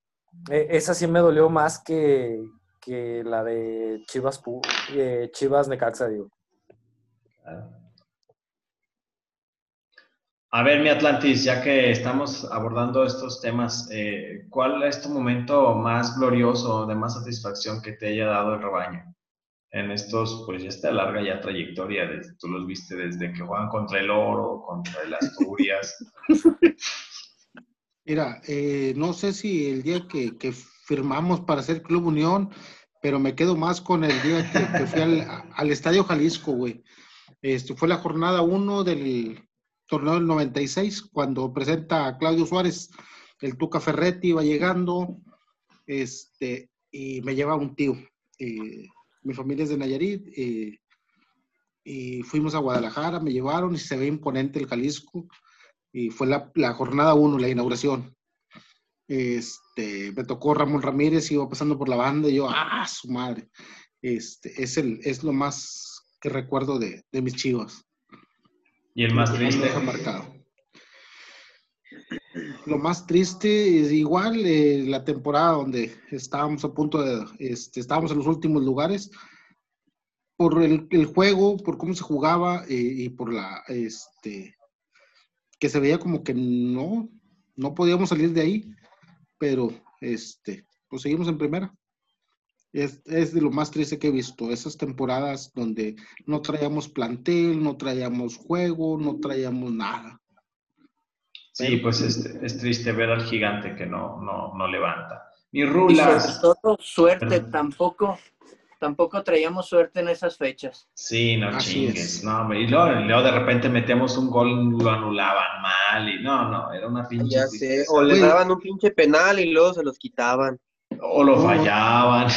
eh, esa sí me dolió más que, que la de Chivas, eh, Chivas Necaxa, digo. Claro. A ver, mi Atlantis, ya que estamos abordando estos temas, eh, ¿cuál es tu momento más glorioso, de más satisfacción que te haya dado el rebaño? En estos, pues ya esta larga ya trayectoria, desde- tú los viste desde que juegan contra el Oro, contra el Asturias. Mira, eh, no sé si el día que, firmamos para ser Club Unión, pero me quedo más con el día que, fui al, al Estadio Jalisco, güey. Este, fue la jornada 1 del torneo del 96, cuando presenta a Claudio Suárez, el Tuca Ferretti iba llegando, este, y me lleva un tío. Mi familia es de Nayarit, y fuimos a Guadalajara, me llevaron y se ve imponente el Jalisco y fue la, la jornada 1, la inauguración. Este, me tocó Ramón Ramírez, iba pasando por la banda y yo, ¡ah, su madre! Este, es, el, es lo más que recuerdo de, de mis chivas. Y el más triste, deja marcado. Lo más triste es igual eh, la temporada donde estábamos a punto de, este, estábamos en los últimos lugares, por el, el juego, por cómo se jugaba eh, y por la, este, que se veía como que no, no podíamos salir de ahí, pero este, pues seguimos en primera. Es, es de lo más triste que he visto, esas temporadas donde no traíamos plantel, no traíamos juego, no traíamos nada. sí, pues es, es triste ver al gigante que no, no, no levanta. Mi Y sobre Rulas, todo, suerte, Perdón. tampoco, tampoco traíamos suerte en esas fechas. Sí, no Así chingues. es. No, y luego, y luego de repente metíamos un gol, lo anulaban mal y no, no, era una pinche. Ya sé. O le daban un pinche penal y luego se los quitaban. O lo fallaban.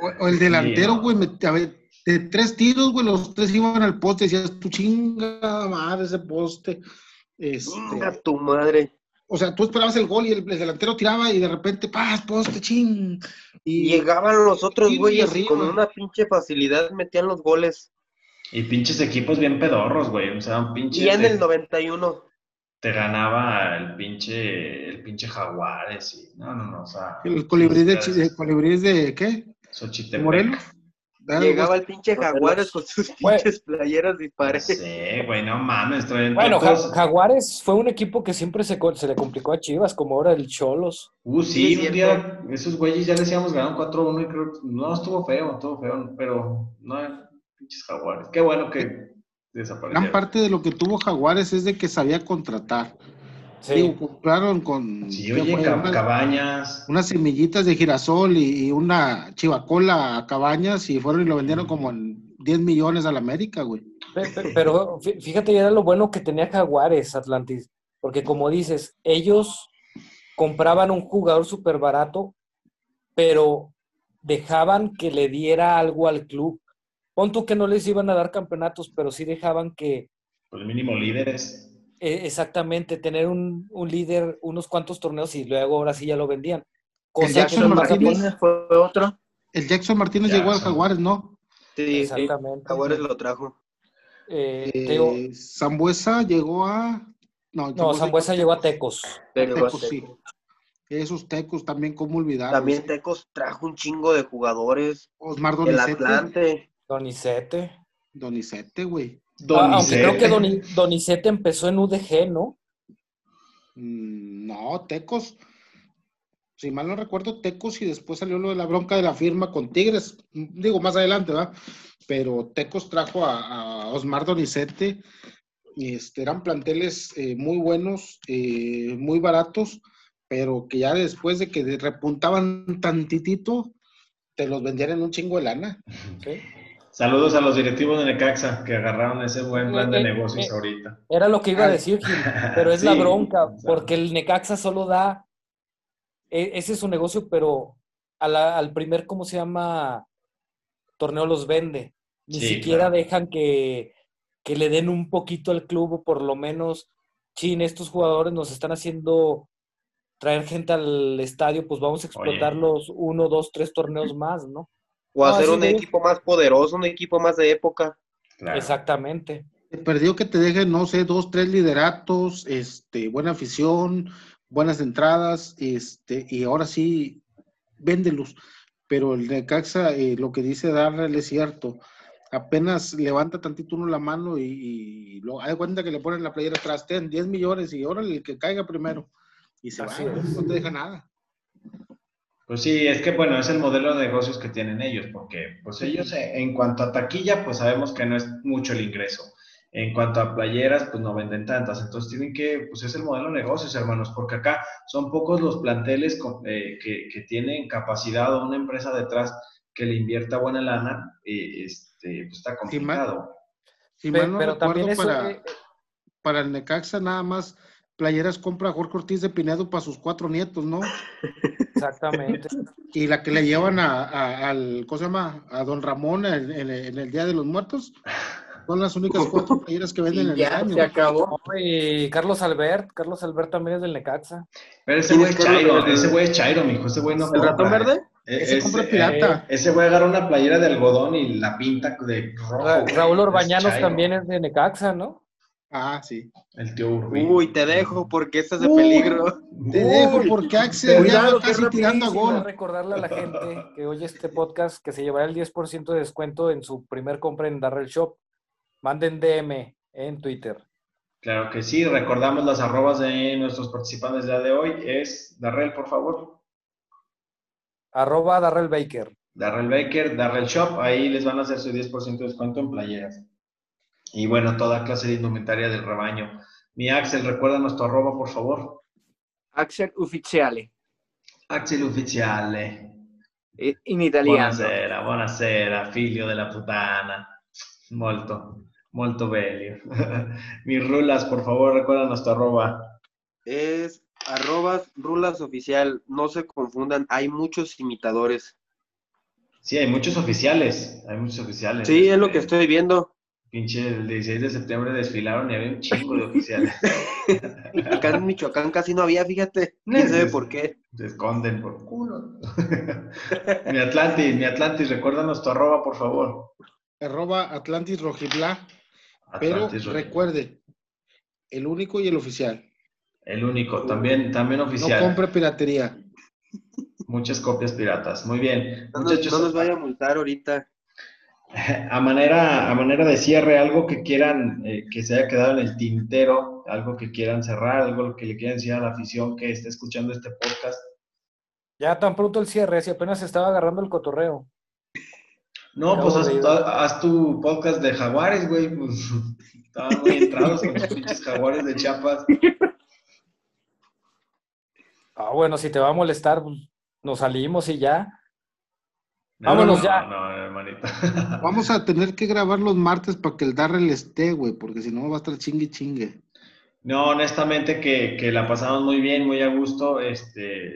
O, o el delantero, güey, a ver, de tres tiros, güey, los tres iban al poste, decías, tu chinga madre ese poste. Este, tu madre. o sea, tú esperabas el gol y el, el delantero tiraba y de repente, paz, poste, ching. Y Llegaban los otros güeyes arriba. con una pinche facilidad metían los goles. Y pinches equipos bien pedorros, güey. O sea, un pinche. Y en te, el 91. Te ganaba el pinche, el pinche Jaguares. Y, no, no, no. O sea. el colibrí de, sí, de, colibrí de ¿qué? Xochitepec. ¿De Morelos? Algo Llegaba el pinche Jaguares con sus pinches playeras dispares. sé, güey, no mames. traen Bueno, Ja- Jaguares fue un equipo que siempre se, le complicó a Chivas, como ahora el Cholos. Uh, Sí, sí, un día esos güeyes ya les íbamos ganado 4-1 y creo que no estuvo feo, estuvo feo, pero no, pinches jaguares. Qué bueno que Gran parte de lo que tuvo Jaguares es de que sabía contratar. Sí. Digo, compraron con Sí, ¿qué oye, fue? Ca- Una- Cabañas. unas semillitas de girasol y, y una chivacola a cabañas y fueron y lo vendieron como en 10 millones a la América, güey. Pe- pe- Pero fí- fíjate, era lo bueno que tenía Jaguares, Atlantis. Porque como dices, ellos compraban un jugador súper barato, pero dejaban que le diera algo al club. Pon tú que no les iban a dar campeonatos, pero sí dejaban que Pues mínimo líderes. eh, exactamente tener un, un líder, unos cuantos torneos y luego ahora sí ya lo vendían. cosa Jackson Martínez. fue otro. El Jackson Martínez Jackson. llegó al Jaguares, ¿no? Sí, Exactamente. Jaguares lo trajo. Eh, Teo- Eh, Zambuesa llegó a. No, no, Zambuesa llegó a Tecos. Pero Tecos, sí. Esos tecos también, ¿cómo olvidarlos? También Tecos trajo un chingo de jugadores. Osmar El Donizete. Atlante. Donizete. Donizete, güey. Ah, aunque creo que Doni- Donizete empezó en UDG, ¿no? Mm, No, Tecos. Si mal no recuerdo, Tecos y después salió lo de la bronca de la firma con Tigres. Digo, más adelante, ¿verdad? Pero Tecos trajo a, a Osmar Donizete. y, Este, eran planteles eh, muy buenos, eh, muy baratos, pero que ya después de que repuntaban tantitito, te los vendían en un chingo de lana. Saludos a los directivos de Necaxa que agarraron ese buen plan de Eh, eh, negocios eh. ahorita. Era lo que iba a Ay. decir, Gil, pero es la bronca, porque el Necaxa solo da, e- ese es su negocio, pero a la- al primer, ¿cómo se llama? Torneo los vende. Ni Sí, siquiera claro. dejan que, que le den un poquito al club, o por lo menos, chin, estos jugadores nos están haciendo traer gente al estadio, pues vamos a explotarlos uno, dos, tres torneos más, ¿no? O No, hacer un de- equipo más poderoso, un equipo más de época. Claro. Exactamente. Te perdió que te dejen, no sé, dos, tres lideratos, este, buena afición, buenas entradas, este, y ahora sí, véndelos. Pero el Necaxa, eh, lo que dice Darrell es cierto. Apenas levanta tantito uno la mano y, y lo hay cuenta que le ponen la playera atrás, ten 10 millones y órale, el que caiga primero. Y se Así va, es. no te deja nada. Pues sí, es que bueno, es el modelo de negocios que tienen ellos, porque pues ellos eh, en cuanto a taquilla, pues sabemos que no es mucho el ingreso. En cuanto a playeras, pues no venden tantas. Entonces tienen que, pues es el modelo de negocios, hermanos, porque acá son pocos los planteles con- eh, que, que tienen capacidad o una empresa detrás que le invierta buena lana, eh, este, pues está complicado. Pe- mal no pero recuerdo, también eso, para, eh, para el Necaxa nada más playeras compra Jorge Ortiz de Pinedo para sus cuatro nietos, ¿no? exactamente. Y la que le llevan a, a- al, ¿cómo se llama? A don Ramón en, en- en el Día de los Muertos. Son las únicas cuatro playeras que venden Y en el ya año. se acabó. Y Carlos Albert, Carlos Albert también es del Necaxa. Pero ese ¿Quién güey es Chairo, ese güey es Chairo, mijo, ese güey no ¿El compra, ratón eh. verde? E- Ese compra pirata. Ese güey agarra una playera de algodón y la pinta de rojo. Ra-. Raúl Orbañanos también es de Necaxa, ¿no? Ah, sí. El tío Urbi. Uy, te dejo porque este es de Uy. peligro. Te dejo porque Axel ya casi tirando a gol. recordarle a la gente que oye este podcast que se llevará el 10% de descuento en su primer compra en Darrell Shop. Manden DM en Twitter. Claro que sí, recordamos las arrobas de nuestros participantes del día de hoy. Es Darrell, por favor. Arroba Darrell Baker. Darrell Baker, Darrell Shop, ahí les van a hacer su 10% de descuento en playeras. Y bueno, toda clase de indumentaria del rebaño. Mi Axel, recuérdanos tu arroba, por favor. Axel Ufficiale. Axel Ufficiale. In italiano. Buonasera, buonasera, figlio della puttana. Molto, molto bello. Mis rulas, por favor, recuérdanos tu arroba. Es arrobas rulas oficial. No se confundan, hay muchos imitadores. Sí, hay muchos oficiales, hay muchos oficiales. Sí, es lo que estoy viendo. Pinche, el 16 de septiembre desfilaron y había un chingo de oficiales. Acá en Michoacán casi no había, fíjate. ¿Quién sabe por qué? Se esconden por culo. mi Atlantis, mi Atlantis, recuérdanos tu arroba, por favor. Arroba Atlantis Rojibla. Pero recuerde, el único y el oficial. El único, también, también No oficial. compre piratería. Muchas copias piratas. Muy bien. No Muchachos, no nos vaya a multar ahorita. A manera, a manera de cierre, algo que quieran eh, que se haya quedado en el tintero, algo que quieran cerrar, algo que le quieran decir a la afición que esté escuchando este podcast. Ya tan pronto el cierre, si apenas estaba agarrando el cotorreo. No, pues haz, tu podcast de jaguares, güey. Pues, estaban muy entrados con los pinches jaguares de Chiapas. Ah, bueno, si te va a molestar, pues, nos salimos y ya. No, Vámonos no, ya. No, hermanito. Vamos a tener que grabar los martes para que el Darrell esté, güey, porque si no va a estar chingue chingue. No, honestamente que, que la pasamos muy bien, muy a gusto. Este,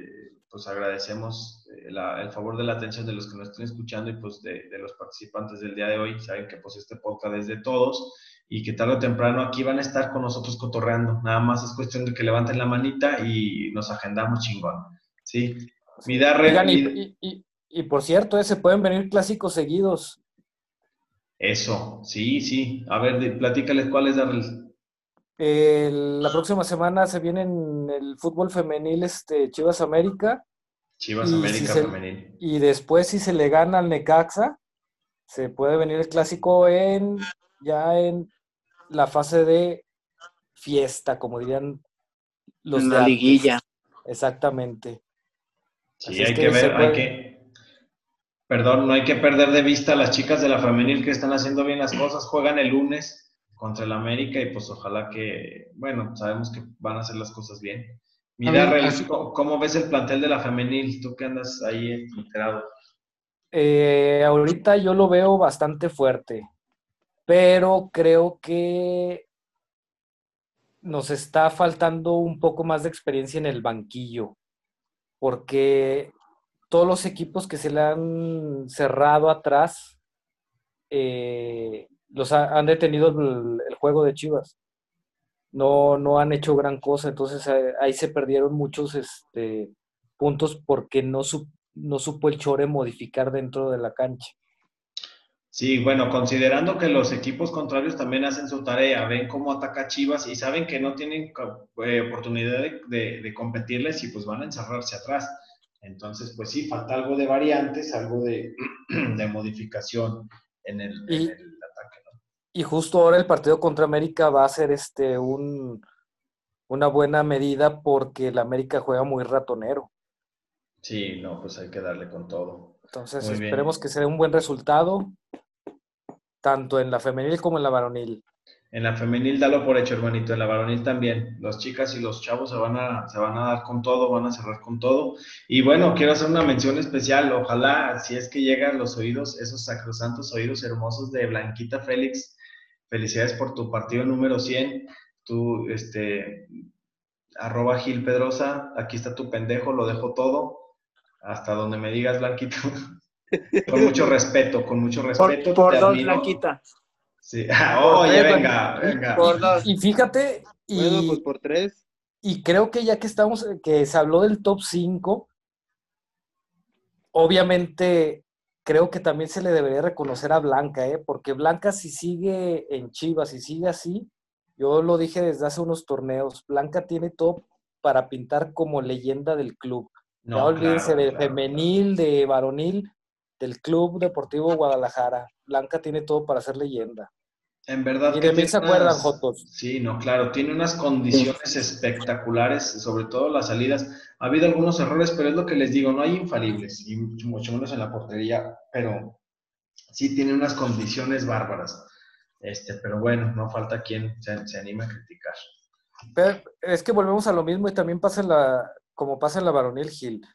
pues agradecemos eh, la- el favor de la atención de los que nos estén escuchando y pues de, de los participantes del día de hoy. Saben que pues este podcast es de todos y que tarde o temprano aquí van a estar con nosotros cotorreando. Nada más es cuestión de que levanten la manita y nos agendamos chingón. ¿Sí? Mi Darrell, Oigan, y, mi- y- y- y por cierto, eh, se pueden venir clásicos seguidos. Eso, sí, sí. A ver, platícales cuál es Darrell. El- la próxima semana se viene en el fútbol femenil este, Chivas América Chivas Y América si se- Femenil. y después si se le gana al Necaxa, se puede venir el clásico en ya en la fase de fiesta, como dirían los en de la liguilla. Exactamente. Sí, Así es hay que ver, puede- hay que... Perdón, no hay que perder de vista a las chicas de la femenil que están haciendo bien las cosas. Juegan el lunes contra el América y pues ojalá que, bueno, sabemos que van a hacer las cosas bien. Mira, A ver, Rel, así- ¿cómo, cómo ves el plantel de la femenil? Tú que andas ahí enterado. Eh, ahorita yo lo veo bastante fuerte, pero creo que nos está faltando un poco más de experiencia en el banquillo, porque todos los equipos que se le han cerrado atrás eh, los ha- han detenido el, juego de Chivas. No, no han hecho gran cosa, entonces eh, ahí se perdieron muchos este, puntos porque no, su- no supo el Chore modificar dentro de la cancha. Sí, bueno, considerando que los equipos contrarios también hacen su tarea, ven cómo ataca Chivas y saben que no tienen eh, oportunidad de, de- de competirles y pues van a encerrarse atrás. Entonces, pues sí, falta algo de variantes, algo de, de modificación en el, en Y- el ataque. ¿no? Y justo ahora el partido contra América va a ser este un, una buena medida porque el América juega muy ratonero. Sí, no, pues hay que darle con todo. Entonces Muy bien. esperemos que sea un buen resultado, tanto en la femenil como en la varonil. En la femenil dalo por hecho, hermanito. En la varonil también. Las chicas y los chavos se van a, se van a dar con todo, van a cerrar con todo. Y bueno, quiero hacer una mención especial. Ojalá, si es que llegan los oídos, esos sacrosantos oídos hermosos de Blanquita Félix. Felicidades por tu partido número 100. Tú, este, arroba Gil Pedrosa. Aquí está tu pendejo, lo dejo todo. Hasta donde me digas, Blanquito. con mucho respeto, con mucho Por, respeto. por te dos, admiro. Blanquita. Sí. Oye, tres, venga, venga. Por dos. Y fíjate, y, Bueno, pues por tres. y creo que ya que estamos, que se habló del top 5, obviamente creo que también se le debería reconocer a Blanca, ¿eh? porque Blanca si sigue en Chivas, si sigue así, yo lo dije desde hace unos torneos, Blanca tiene todo para pintar como leyenda del club. No, ya olvídense claro, de claro, femenil, de varonil, del Club Deportivo Guadalajara. Blanca tiene todo para ser leyenda. En verdad Y que de mí se acuerdan, Jotos. Sí, no, claro, tiene unas condiciones espectaculares, sobre todo las salidas. Ha habido algunos errores, pero es lo que les digo, no hay infalibles, y mucho, mucho menos en la portería, pero sí tiene unas condiciones bárbaras. Este, pero bueno, no falta quien se, se anime a criticar. Pero es que volvemos a lo mismo y también pasa en la, como pasa en la varonil Gil.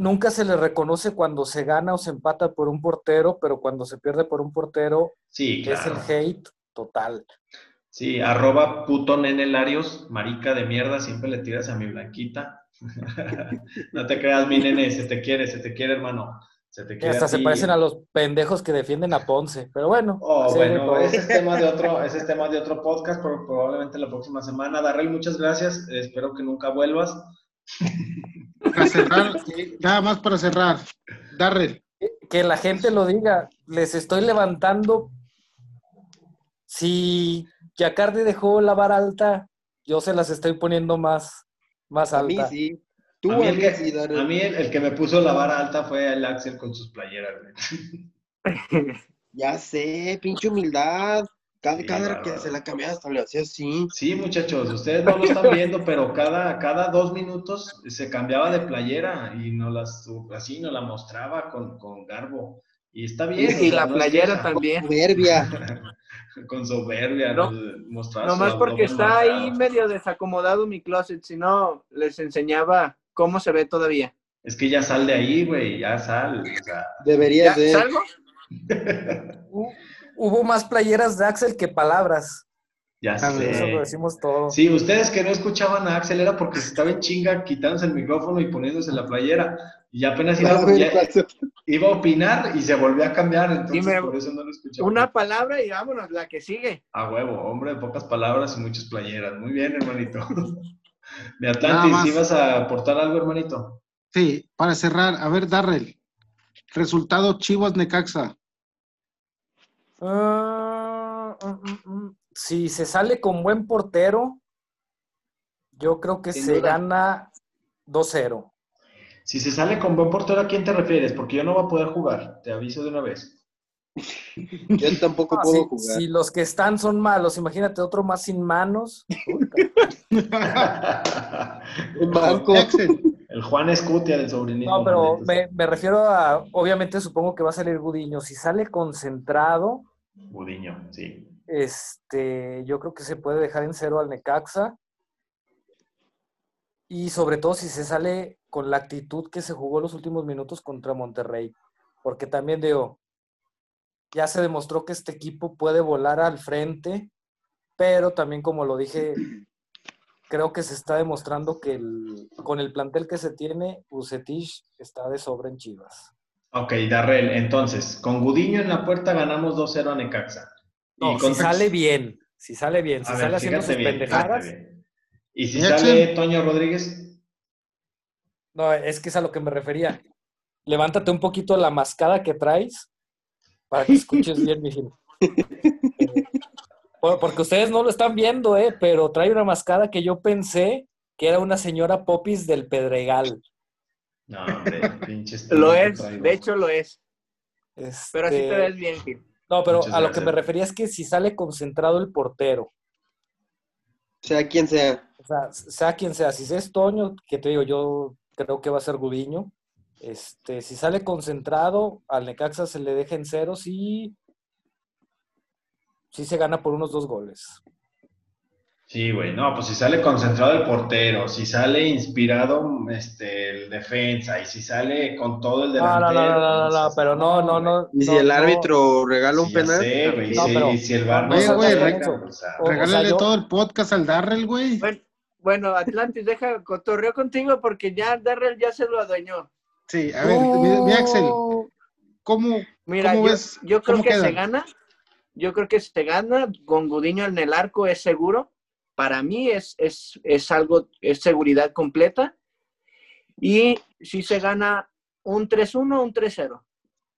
Nunca se le reconoce cuando se gana o se empata por un portero, pero cuando se pierde por un portero Sí, es el hate total. Sí, arroba puto nene Larios, marica de mierda, siempre le tiras a mi blanquita. no te creas, mi nene, se te quiere, se te quiere, hermano. Se te Y quiere hasta se parecen a los pendejos que defienden a Ponce. Pero bueno, Oh, bueno, ese es tema de otro, ese es tema de otro podcast, pero probablemente la próxima semana. Darrell, muchas gracias. Espero que nunca vuelvas. Para cerrar, nada más para cerrar. Darrell, que la gente lo diga. Les estoy levantando. Si Yacardi dejó la vara alta, yo se las estoy poniendo más, más A mí alta. sí. Tú a mí, el que, sí, a mí el, el que me puso la vara alta fue el Axel con sus playeras. Ya sé, pinche humildad. Cada, Sí, cada que se la cambiaba hasta le hacía así. Sí, muchachos, ustedes no lo están viendo, pero cada, cada dos minutos se cambiaba de playera y no las, así nos la mostraba con, con garbo. Y está bien. Y sea, la no es playera queja. también. Soberbia. con soberbia, No, nos mostraba Nomás porque está ahí marcado. medio desacomodado mi closet, si no, les enseñaba cómo se ve todavía. Es que ya sal de ahí, güey, ya sal. O sea, Deberías ¿Ya de. salgo? Hu- Hubo más playeras de Axel que palabras. ya Ah, Eso lo sé. decimos todo. Sí, ustedes que no escuchaban a Axel era porque se estaba en chinga quitándose el micrófono y poniéndose la playera. Y ya apenas iba, A ya- ¿cuál se- iba a opinar y se volvió a cambiar, entonces por eso no lo escuchaba. Una palabra y vámonos, la que sigue. A huevo, hombre de pocas palabras y muchas playeras. Muy bien, hermanito. De Atlantis. ¿ibas a aportar algo, hermanito? Sí, para cerrar, a ver, Darrell. Resultado Chivas Necaxa. Ah, mm, mm. si se sale con buen portero, yo creo que Sin se duda. gana 2-0. Si se sale con buen portero, ¿a quién te refieres? Porque yo no voy a poder jugar, te aviso de una vez. Yo tampoco Ah, puedo si, jugar. si los que están son malos, imagínate otro más sin manos. Un banco. Axel, El Juan Escutia del sobrinito. No, pero me refiero a, obviamente supongo que va a salir Gudiño. Si sale concentrado, Budiño, sí. este, yo creo que se puede dejar en cero al Necaxa. Y sobre todo si se sale con la actitud que se jugó los últimos minutos contra Monterrey. Porque también digo, ya se demostró que este equipo puede volar al frente, pero también como lo dije, creo que se está demostrando que con el plantel que se tiene, Bucetich está de sobra en Chivas. Ok, Darrell, entonces, con Gudiño en la puerta ganamos 2-0 a Necaxa. No, Y si sale bien, si sale bien, si A ver, sale haciendo sus bien, pendejadas. bien. ¿Y si ¿Y sale? Toño Rodríguez? No, es que es a lo que me refería. Levántate un poquito la mascada que traes para que escuches bien, mi Porque ustedes no lo están viendo, ¿eh? Pero trae una mascada que yo pensé que era una señora Popis del Pedregal. No, hombre, pinches. Lo es, de hecho lo es. Pero así Este, te ves bien, Gil. No, pero Muchas a lo que me refería es que si sale concentrado el portero, Sea quien sea. o sea, sea quien sea, si es Toño, que te digo, yo creo que va a ser Gudiño. Este, si sale concentrado, al Necaxa se le deja en cero, sí, sí se gana por unos dos goles. Sí, güey, no, pues si sale concentrado el portero, si sale inspirado este, el defensa y si sale con todo el No, no, delantero. no, no, no, no, entonces, pero no, no, no. Y si no, el no. árbitro regala un penal. sé, güey, y No, si- pero- y si el bar no regálale todo el podcast al Darrell, güey. Bueno, Atlantis, deja cotorreo contigo porque ya Darrell ya se lo adueñó. Sí, a ver, mi, mi Axel, ¿cómo, Mira, cómo yo, ves? yo creo cómo que se gana. Yo creo que se gana. Con Gudiño en el arco es seguro. Para mí es, es, es algo, es seguridad completa. Y si se gana un 3-1 o un 3-0.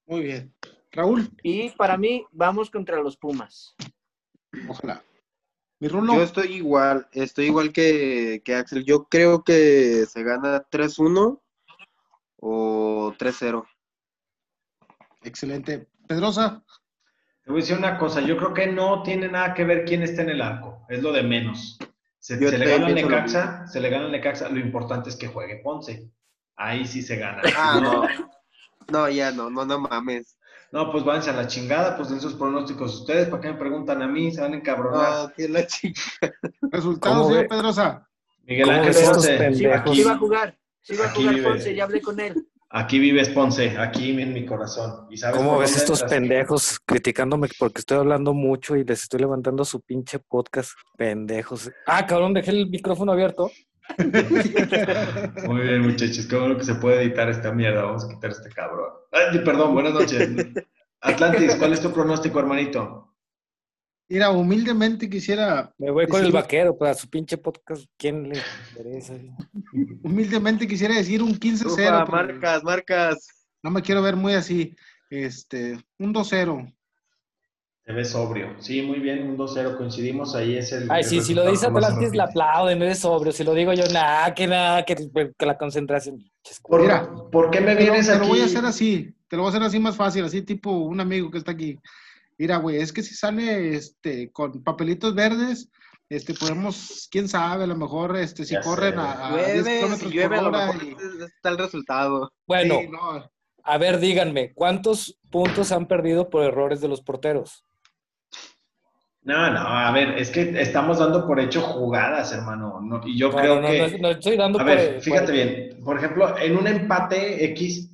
Muy bien. Raúl, Y para mí vamos contra los Pumas. ojalá. Mi Rulo, Yo estoy igual, estoy igual que, que Axel. Yo creo que se gana 3-1 o 3-0. excelente. Pedrosa, Te voy a decir una cosa, yo creo que no tiene nada que ver quién está en el arco, es lo de menos. Se, le gana Necaxa, se le gana al Necaxa, lo importante es que juegue Ponce. Ahí sí se gana. Ah, no. No, ya no, no, no mames. No, pues váyanse a la chingada, pues den sus pronósticos ustedes, ¿para qué me preguntan a mí? Se van a encabronar. No, que la chica. resultados, ¿Cómo señor? Pedrosa. Miguel ¿Cómo Ángel Ponce, pendejos? aquí, Sí va a jugar. Sí va a jugar. Ponce, ya hablé con él. Aquí vives Ponce, aquí en mi corazón. ¿Y sabes ¿Cómo ves estos pendejos criticándome porque estoy hablando mucho y les estoy levantando su pinche podcast? Pendejos. Ah, cabrón, dejé el micrófono abierto. Muy bien, muchachos, qué bueno que se puede editar esta mierda. Vamos a quitar este cabrón. Ay, perdón, buenas noches. Atlantis, ¿cuál es tu pronóstico, hermanito? Mira, humildemente quisiera, Me voy con el vaquero para su pinche podcast. ¿Quién le interesa? humildemente quisiera decir un 15-0. Ufa, pero marcas, marcas. No me quiero ver muy así. Este, un 2-0. Te ves sobrio. Sí, muy bien, un 2-0, coincidimos. Ahí es el. Ay, el sí, si lo dice Atlantis, le repite. aplauden, eres sobrio. Si lo digo yo, nada, que nada, que, que la concentración. ¿Por, Mira, ¿por qué me Te lo, vienes te lo aquí? voy a hacer así, te lo voy a hacer así más fácil, así tipo un amigo que está aquí. Mira, güey, es que si sale este con papelitos verdes, este podemos, quién sabe, a lo mejor este si Ya corren sé, a, a 10 Llueve, kilómetros si llueve, a por lo hora mejor y- está el resultado. Bueno, sí, no, a ver, díganme, ¿cuántos puntos han perdido por errores de los porteros? No, no, a ver, es que estamos dando por hecho jugadas, hermano. no- y yo No, creo no, no, que. no, no estoy dando A por- ver, por- fíjate bien. Por ejemplo, en un empate X,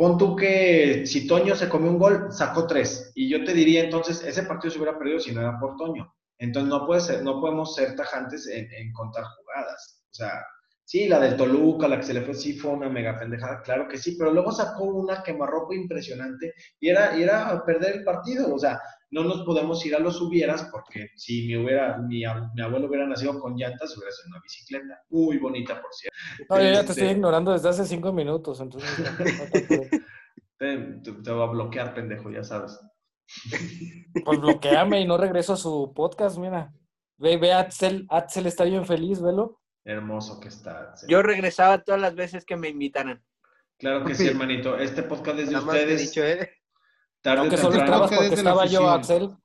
pon tú que si Toño se comió un gol, sacó tres. Y yo te diría entonces, ese partido se hubiera perdido si no era por Toño. Entonces no puede ser, no podemos ser tajantes en, en contar jugadas. O sea, sí, la del Toluca, la que se le fue, sí fue una mega pendejada, claro que sí, pero luego sacó una quemarropa impresionante y era, y era perder el partido. O sea, no nos podemos ir a los hubieras porque si mi, hubiera, mi, mi abuelo hubiera nacido con llantas, hubiera sido una bicicleta. Muy bonita, por cierto. No, yo ya te Este- estoy ignorando desde hace cinco minutos, entonces te. Te, va a bloquear, pendejo, ya sabes. Pues bloqueame y no regreso a su podcast, mira. Ve, ve Axel, Axel está bien feliz, velo. Hermoso que está. sí. Yo regresaba todas las veces que me invitaran. Claro que sí, hermanito. Este podcast es de Nada ustedes. dicho, ¿eh? Tarde Aunque solo porque estaba yo. Axel.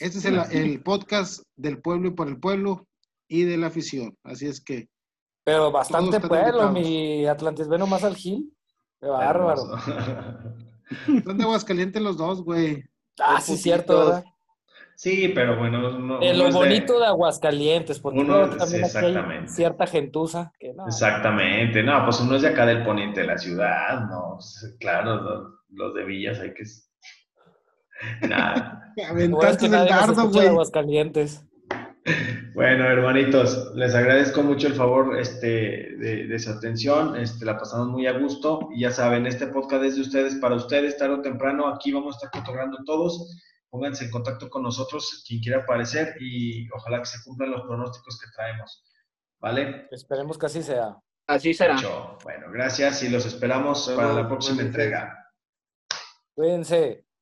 Este es el, el podcast del pueblo y por el pueblo y de la afición. Así es que Pero bastante están pueblo, invitados. mi Atlantis. Ve nomás al Gil. Qué bárbaro. Son de Aguascalientes los dos, güey. Ah, sí, poquito. cierto, ¿verdad? Sí, pero bueno, no, De uno lo bonito de Aguascalientes, porque Uno- también sí, aquí hay exactamente. cierta gentuza que no. Exactamente, no, pues uno es de acá del poniente de la ciudad, no, claro, los, los de Villas hay que... Nada. Bueno Aventaste que el dardo, güey. Aguascalientes. Bueno, hermanitos, les agradezco mucho el favor este, de, de su atención, este, la pasamos muy a gusto y ya saben, este podcast es de ustedes, para ustedes, tarde o temprano, aquí vamos a estar cotorreando todos, pónganse en contacto con nosotros, quien quiera aparecer y ojalá que se cumplan los pronósticos que traemos, ¿vale? Esperemos que así sea. Así será. Hecho. Bueno, gracias y los esperamos para la próxima entrega. Cuídense.